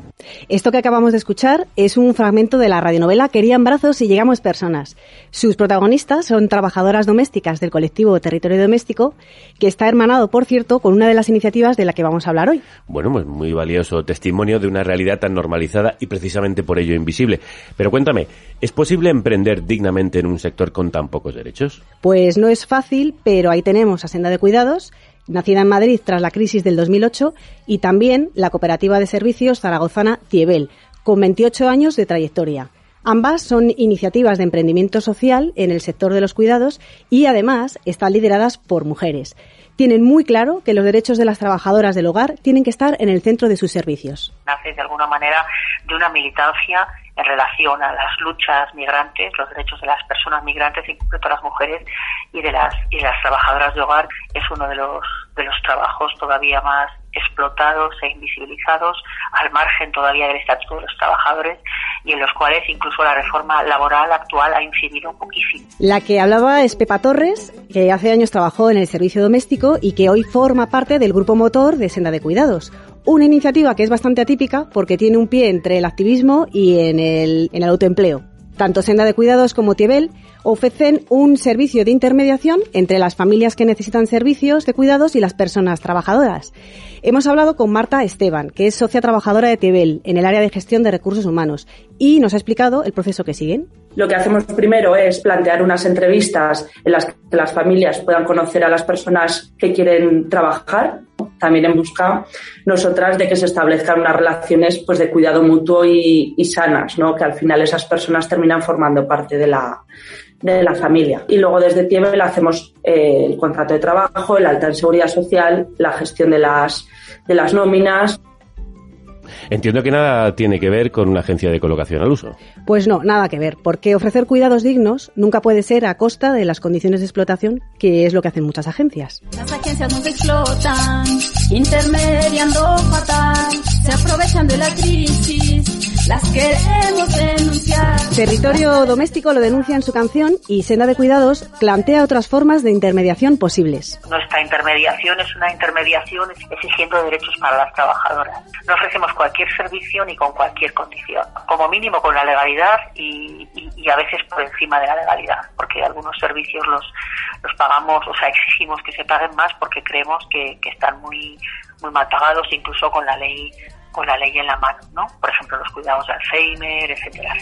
Esto que acabamos de escuchar es un fragmento de la radionovela Querían brazos y llegamos personas. Sus protagonistas son trabajadoras domésticas del colectivo Territorio Doméstico, que está hermanado, por cierto, con una de las iniciativas de la que vamos a hablar hoy. Bueno, pues muy valioso testimonio de una realidad tan normalizada y precisamente por ello invisible. Pero cuéntame, ¿es posible emprender dignamente en un sector con tan pocos derechos? Pues no es fácil, pero ahí tenemos a Senda de Cuidados, nacida en Madrid tras la crisis del 2008, y también la cooperativa de servicios zaragozana Tiebel, con 28 años de trayectoria. Ambas son iniciativas de emprendimiento social en el sector de los cuidados y además están lideradas por mujeres. Tienen muy claro que los derechos de las trabajadoras del hogar tienen que estar en el centro de sus servicios. Nace de alguna manera de una militancia en relación a las luchas migrantes, los derechos de las personas migrantes, en concreto las mujeres y de las y las trabajadoras de hogar, es uno de los de los trabajos todavía más explotados e invisibilizados al margen todavía del estatuto de los trabajadores y en los cuales incluso la reforma laboral actual ha incidido poquísimo. La que hablaba es Pepa Torres, que hace años trabajó en el servicio doméstico y que hoy forma parte del grupo motor de Senda de Cuidados. Una iniciativa que es bastante atípica porque tiene un pie entre el activismo y en el, el autoempleo. Tanto Senda de Cuidados como Tiebel ofrecen un servicio de intermediación entre las familias que necesitan servicios de cuidados y las personas trabajadoras. Hemos hablado con Marta Esteban, que es socia trabajadora de Tiebel en el área de gestión de recursos humanos, y nos ha explicado el proceso que siguen. Lo que hacemos primero es plantear unas entrevistas en las que las familias puedan conocer a las personas que quieren trabajar, también en busca nosotras de que se establezcan unas relaciones pues de cuidado mutuo y, sanas, ¿no? que al final esas personas terminan formando parte de la, de la familia. Y luego desde Tiebel hacemos eh, el contrato de trabajo, el alta en seguridad social, la gestión de las, de las nóminas. Entiendo que nada tiene que ver con una agencia de colocación al uso. Pues no, nada que ver, porque ofrecer cuidados dignos nunca puede ser a costa de las condiciones de explotación, que es lo que hacen muchas agencias. Las agencias nos explotan, intermediando fatal, se aprovechan de la crisis, las queremos denunciar. Territorio Doméstico lo denuncia en su canción y Senda de Cuidados plantea otras formas de intermediación posibles. Nuestra intermediación es una intermediación exigiendo derechos para las trabajadoras. No ofrecemos cualquier servicio ni con cualquier condición, como mínimo con la legalidad y, a veces por encima de la legalidad, porque algunos servicios los, los pagamos, o sea, exigimos que se paguen más porque creemos que, que están muy, muy mal pagados, incluso con la ley con la ley en la mano, ¿no? Por ejemplo, los cuidados de Alzheimer, etcétera,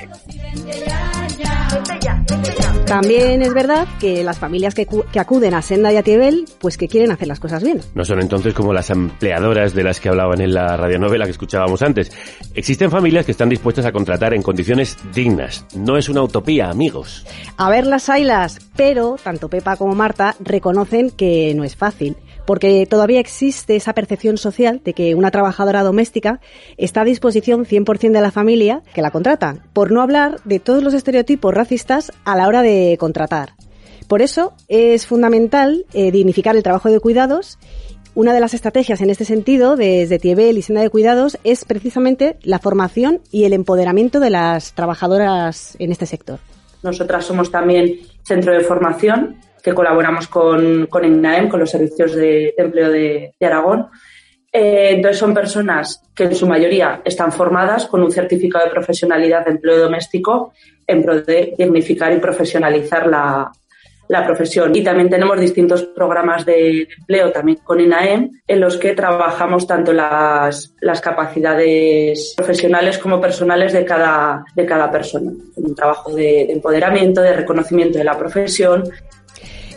También es verdad que las familias que, que, acuden a Senda y a Tiebel, pues que quieren hacer las cosas bien. No son entonces como las empleadoras de las que hablaban en la radionovela que escuchábamos antes. Existen familias que están dispuestas a contratar en condiciones dignas. No es una utopía, amigos. A ver las ailas, pero tanto Pepa como Marta reconocen que no es fácil porque todavía existe esa percepción social de que una trabajadora doméstica está a disposición 100% de la familia que la contrata, por no hablar de todos los estereotipos racistas a la hora de contratar. Por eso es fundamental eh, dignificar el trabajo de cuidados una de las estrategias en este sentido desde Tiebel y Senda de Cuidados es precisamente la formación y el empoderamiento de las trabajadoras en este sector. Nosotras somos también centro de formación que colaboramos con, con INAEM, con los servicios de, empleo de, Aragón. Eh, entonces son personas que en su mayoría están formadas con un certificado de profesionalidad de empleo doméstico en pro de dignificar y profesionalizar la, la profesión. Y también tenemos distintos programas de empleo también con INAEM en los que trabajamos tanto las, las capacidades profesionales como personales de cada, de cada persona. Un trabajo de empoderamiento, de reconocimiento de la profesión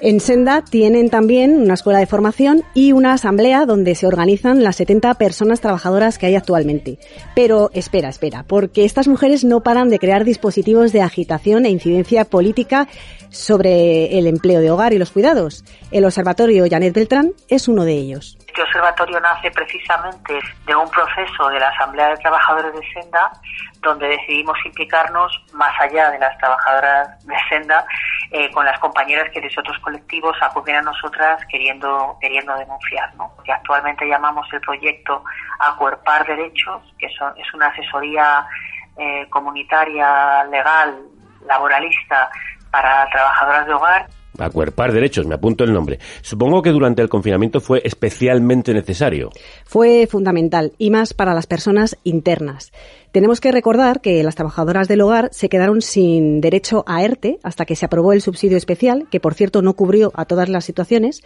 en Senda tienen también una escuela de formación y una asamblea donde se organizan las 70 personas trabajadoras que hay actualmente. Pero espera, espera, porque estas mujeres no paran de crear dispositivos de agitación e incidencia política sobre el empleo de hogar y los cuidados. El Observatorio Janet Beltrán es uno de ellos. Este observatorio nace precisamente de un proceso de la Asamblea de Trabajadores de Senda, donde decidimos implicarnos más allá de las trabajadoras de Senda, eh, con las compañeras que de otros colectivos acuden a nosotras queriendo, queriendo denunciar. ¿no? Que actualmente llamamos el proyecto Acuerpar Derechos, que son, es una asesoría eh, comunitaria, legal, laboralista para trabajadoras de hogar Acuerpar derechos, me apunto el nombre. Supongo que durante el confinamiento fue especialmente necesario. Fue fundamental, y más para las personas internas. Tenemos que recordar que las trabajadoras del hogar se quedaron sin derecho a ERTE hasta que se aprobó el subsidio especial, que por cierto no cubrió a todas las situaciones,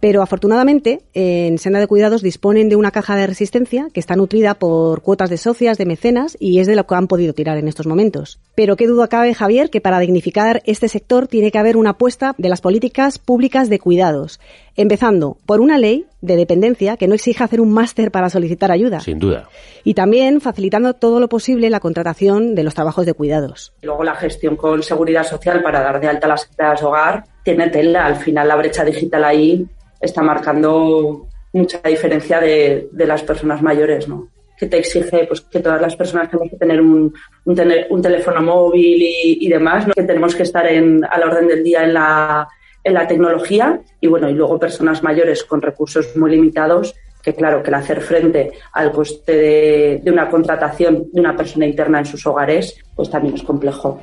pero afortunadamente, en Senda de Cuidados disponen de una caja de resistencia que está nutrida por cuotas de socias, de mecenas, y es de lo que han podido tirar en estos momentos. Pero qué duda cabe, Javier, que para dignificar este sector tiene que haber una apuesta de las políticas públicas de cuidados, empezando por una ley de dependencia que no exija hacer un máster para solicitar ayuda. Sin duda. Y también facilitando todo lo posible la contratación de los trabajos de cuidados. Luego la gestión con seguridad social para dar de alta las empleadas hogar tiene tela. Al final la brecha digital ahí está marcando mucha diferencia de, de las personas mayores, ¿no? que te exige pues que todas las personas tenemos que tener un, un, teléfono móvil y, demás, que tenemos que estar en, a la orden del día en la, en la tecnología y bueno, y luego personas mayores con recursos muy limitados que claro, que el hacer frente al coste de, de una contratación de una persona interna en sus hogares, pues también es complejo.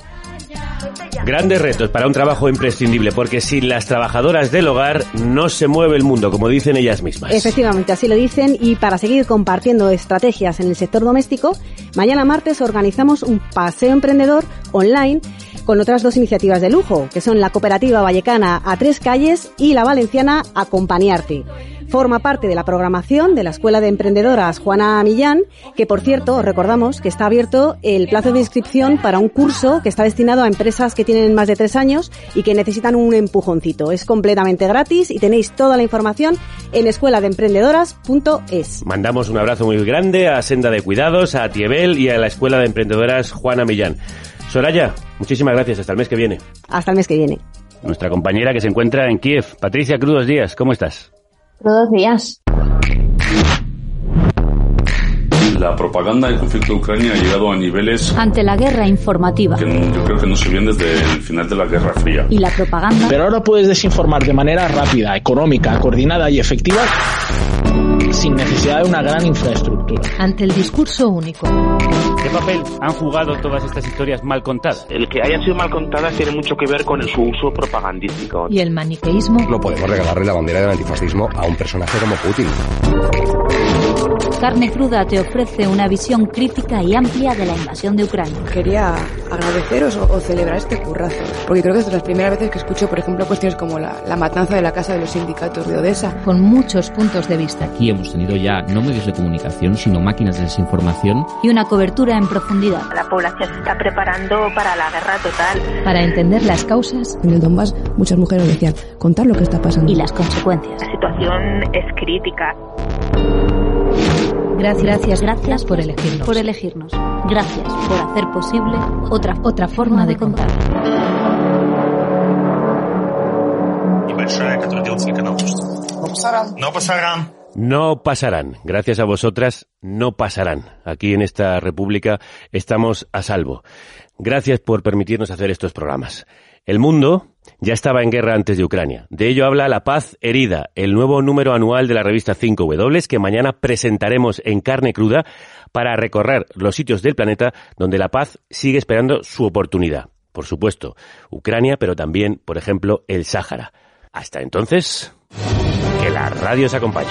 Grandes retos para un trabajo imprescindible, porque sin las trabajadoras del hogar no se mueve el mundo, como dicen ellas mismas. Efectivamente, así lo dicen. Y para seguir compartiendo estrategias en el sector doméstico, mañana martes organizamos un paseo emprendedor online con otras dos iniciativas de lujo, que son la cooperativa vallecana a tres calles y la valenciana Acompañarte. Forma parte de la programación de la Escuela de Emprendedoras Juana Millán, que por cierto, recordamos que está abierto el plazo de inscripción para un curso que está destinado a empresas que tienen más de tres años y que necesitan un empujoncito. Es completamente gratis y tenéis toda la información en escueladeemprendedoras.es. Mandamos un abrazo muy grande a Senda de Cuidados, a Tiebel y a la Escuela de Emprendedoras Juana Millán. Soraya, muchísimas gracias. Hasta el mes que viene. Hasta el mes que viene. Nuestra compañera que se encuentra en Kiev, Patricia Crudos Díaz, ¿cómo estás? Todos días. La propaganda del conflicto de Ucrania ha llegado a niveles... Ante la guerra informativa. Que yo creo que no se ven desde el final de la Guerra Fría. Y la propaganda... Pero ahora puedes desinformar de manera rápida, económica, coordinada y efectiva sin necesidad de una gran infraestructura. Ante el discurso único. ¿Qué papel han jugado todas estas historias mal contadas? El que hayan sido mal contadas tiene mucho que ver con su uso propagandístico. ¿Y el maniqueísmo? No podemos regalarle la bandera del antifascismo a un personaje como Putin. Carne Cruda te ofrece una visión crítica y amplia de la invasión de Ucrania. Quería agradeceros o, celebrar este currazo, porque creo que es de las primeras veces que escucho, por ejemplo, cuestiones como la, la matanza de la casa de los sindicatos de Odessa. Con muchos puntos de vista. Aquí hemos tenido ya no medios de comunicación, sino máquinas de desinformación. Y una cobertura en profundidad. La población se está preparando para la guerra total. Para entender las causas. En el Donbass muchas mujeres decían, contar lo que está pasando. Y las consecuencias. La situación es crítica. Gracias, gracias, gracias por elegirnos. Por elegirnos. Gracias por hacer posible otra, otra forma de contar. No pasarán. No pasarán. Gracias a vosotras, no pasarán. Aquí en esta república estamos a salvo. Gracias por permitirnos hacer estos programas. El mundo ya estaba en guerra antes de Ucrania. De ello habla La Paz Herida, el nuevo número anual de la revista 5W que mañana presentaremos en carne cruda para recorrer los sitios del planeta donde la paz sigue esperando su oportunidad. Por supuesto, Ucrania, pero también, por ejemplo, el Sáhara. Hasta entonces, que la radio se acompañe.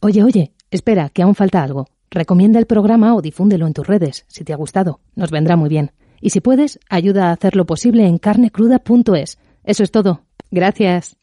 Oye, oye, espera, que aún falta algo. Recomienda el programa o difúndelo en tus redes, si te ha gustado. Nos vendrá muy bien. Y si puedes, ayuda a hacerlo posible en carnecruda.es. Eso es todo. Gracias.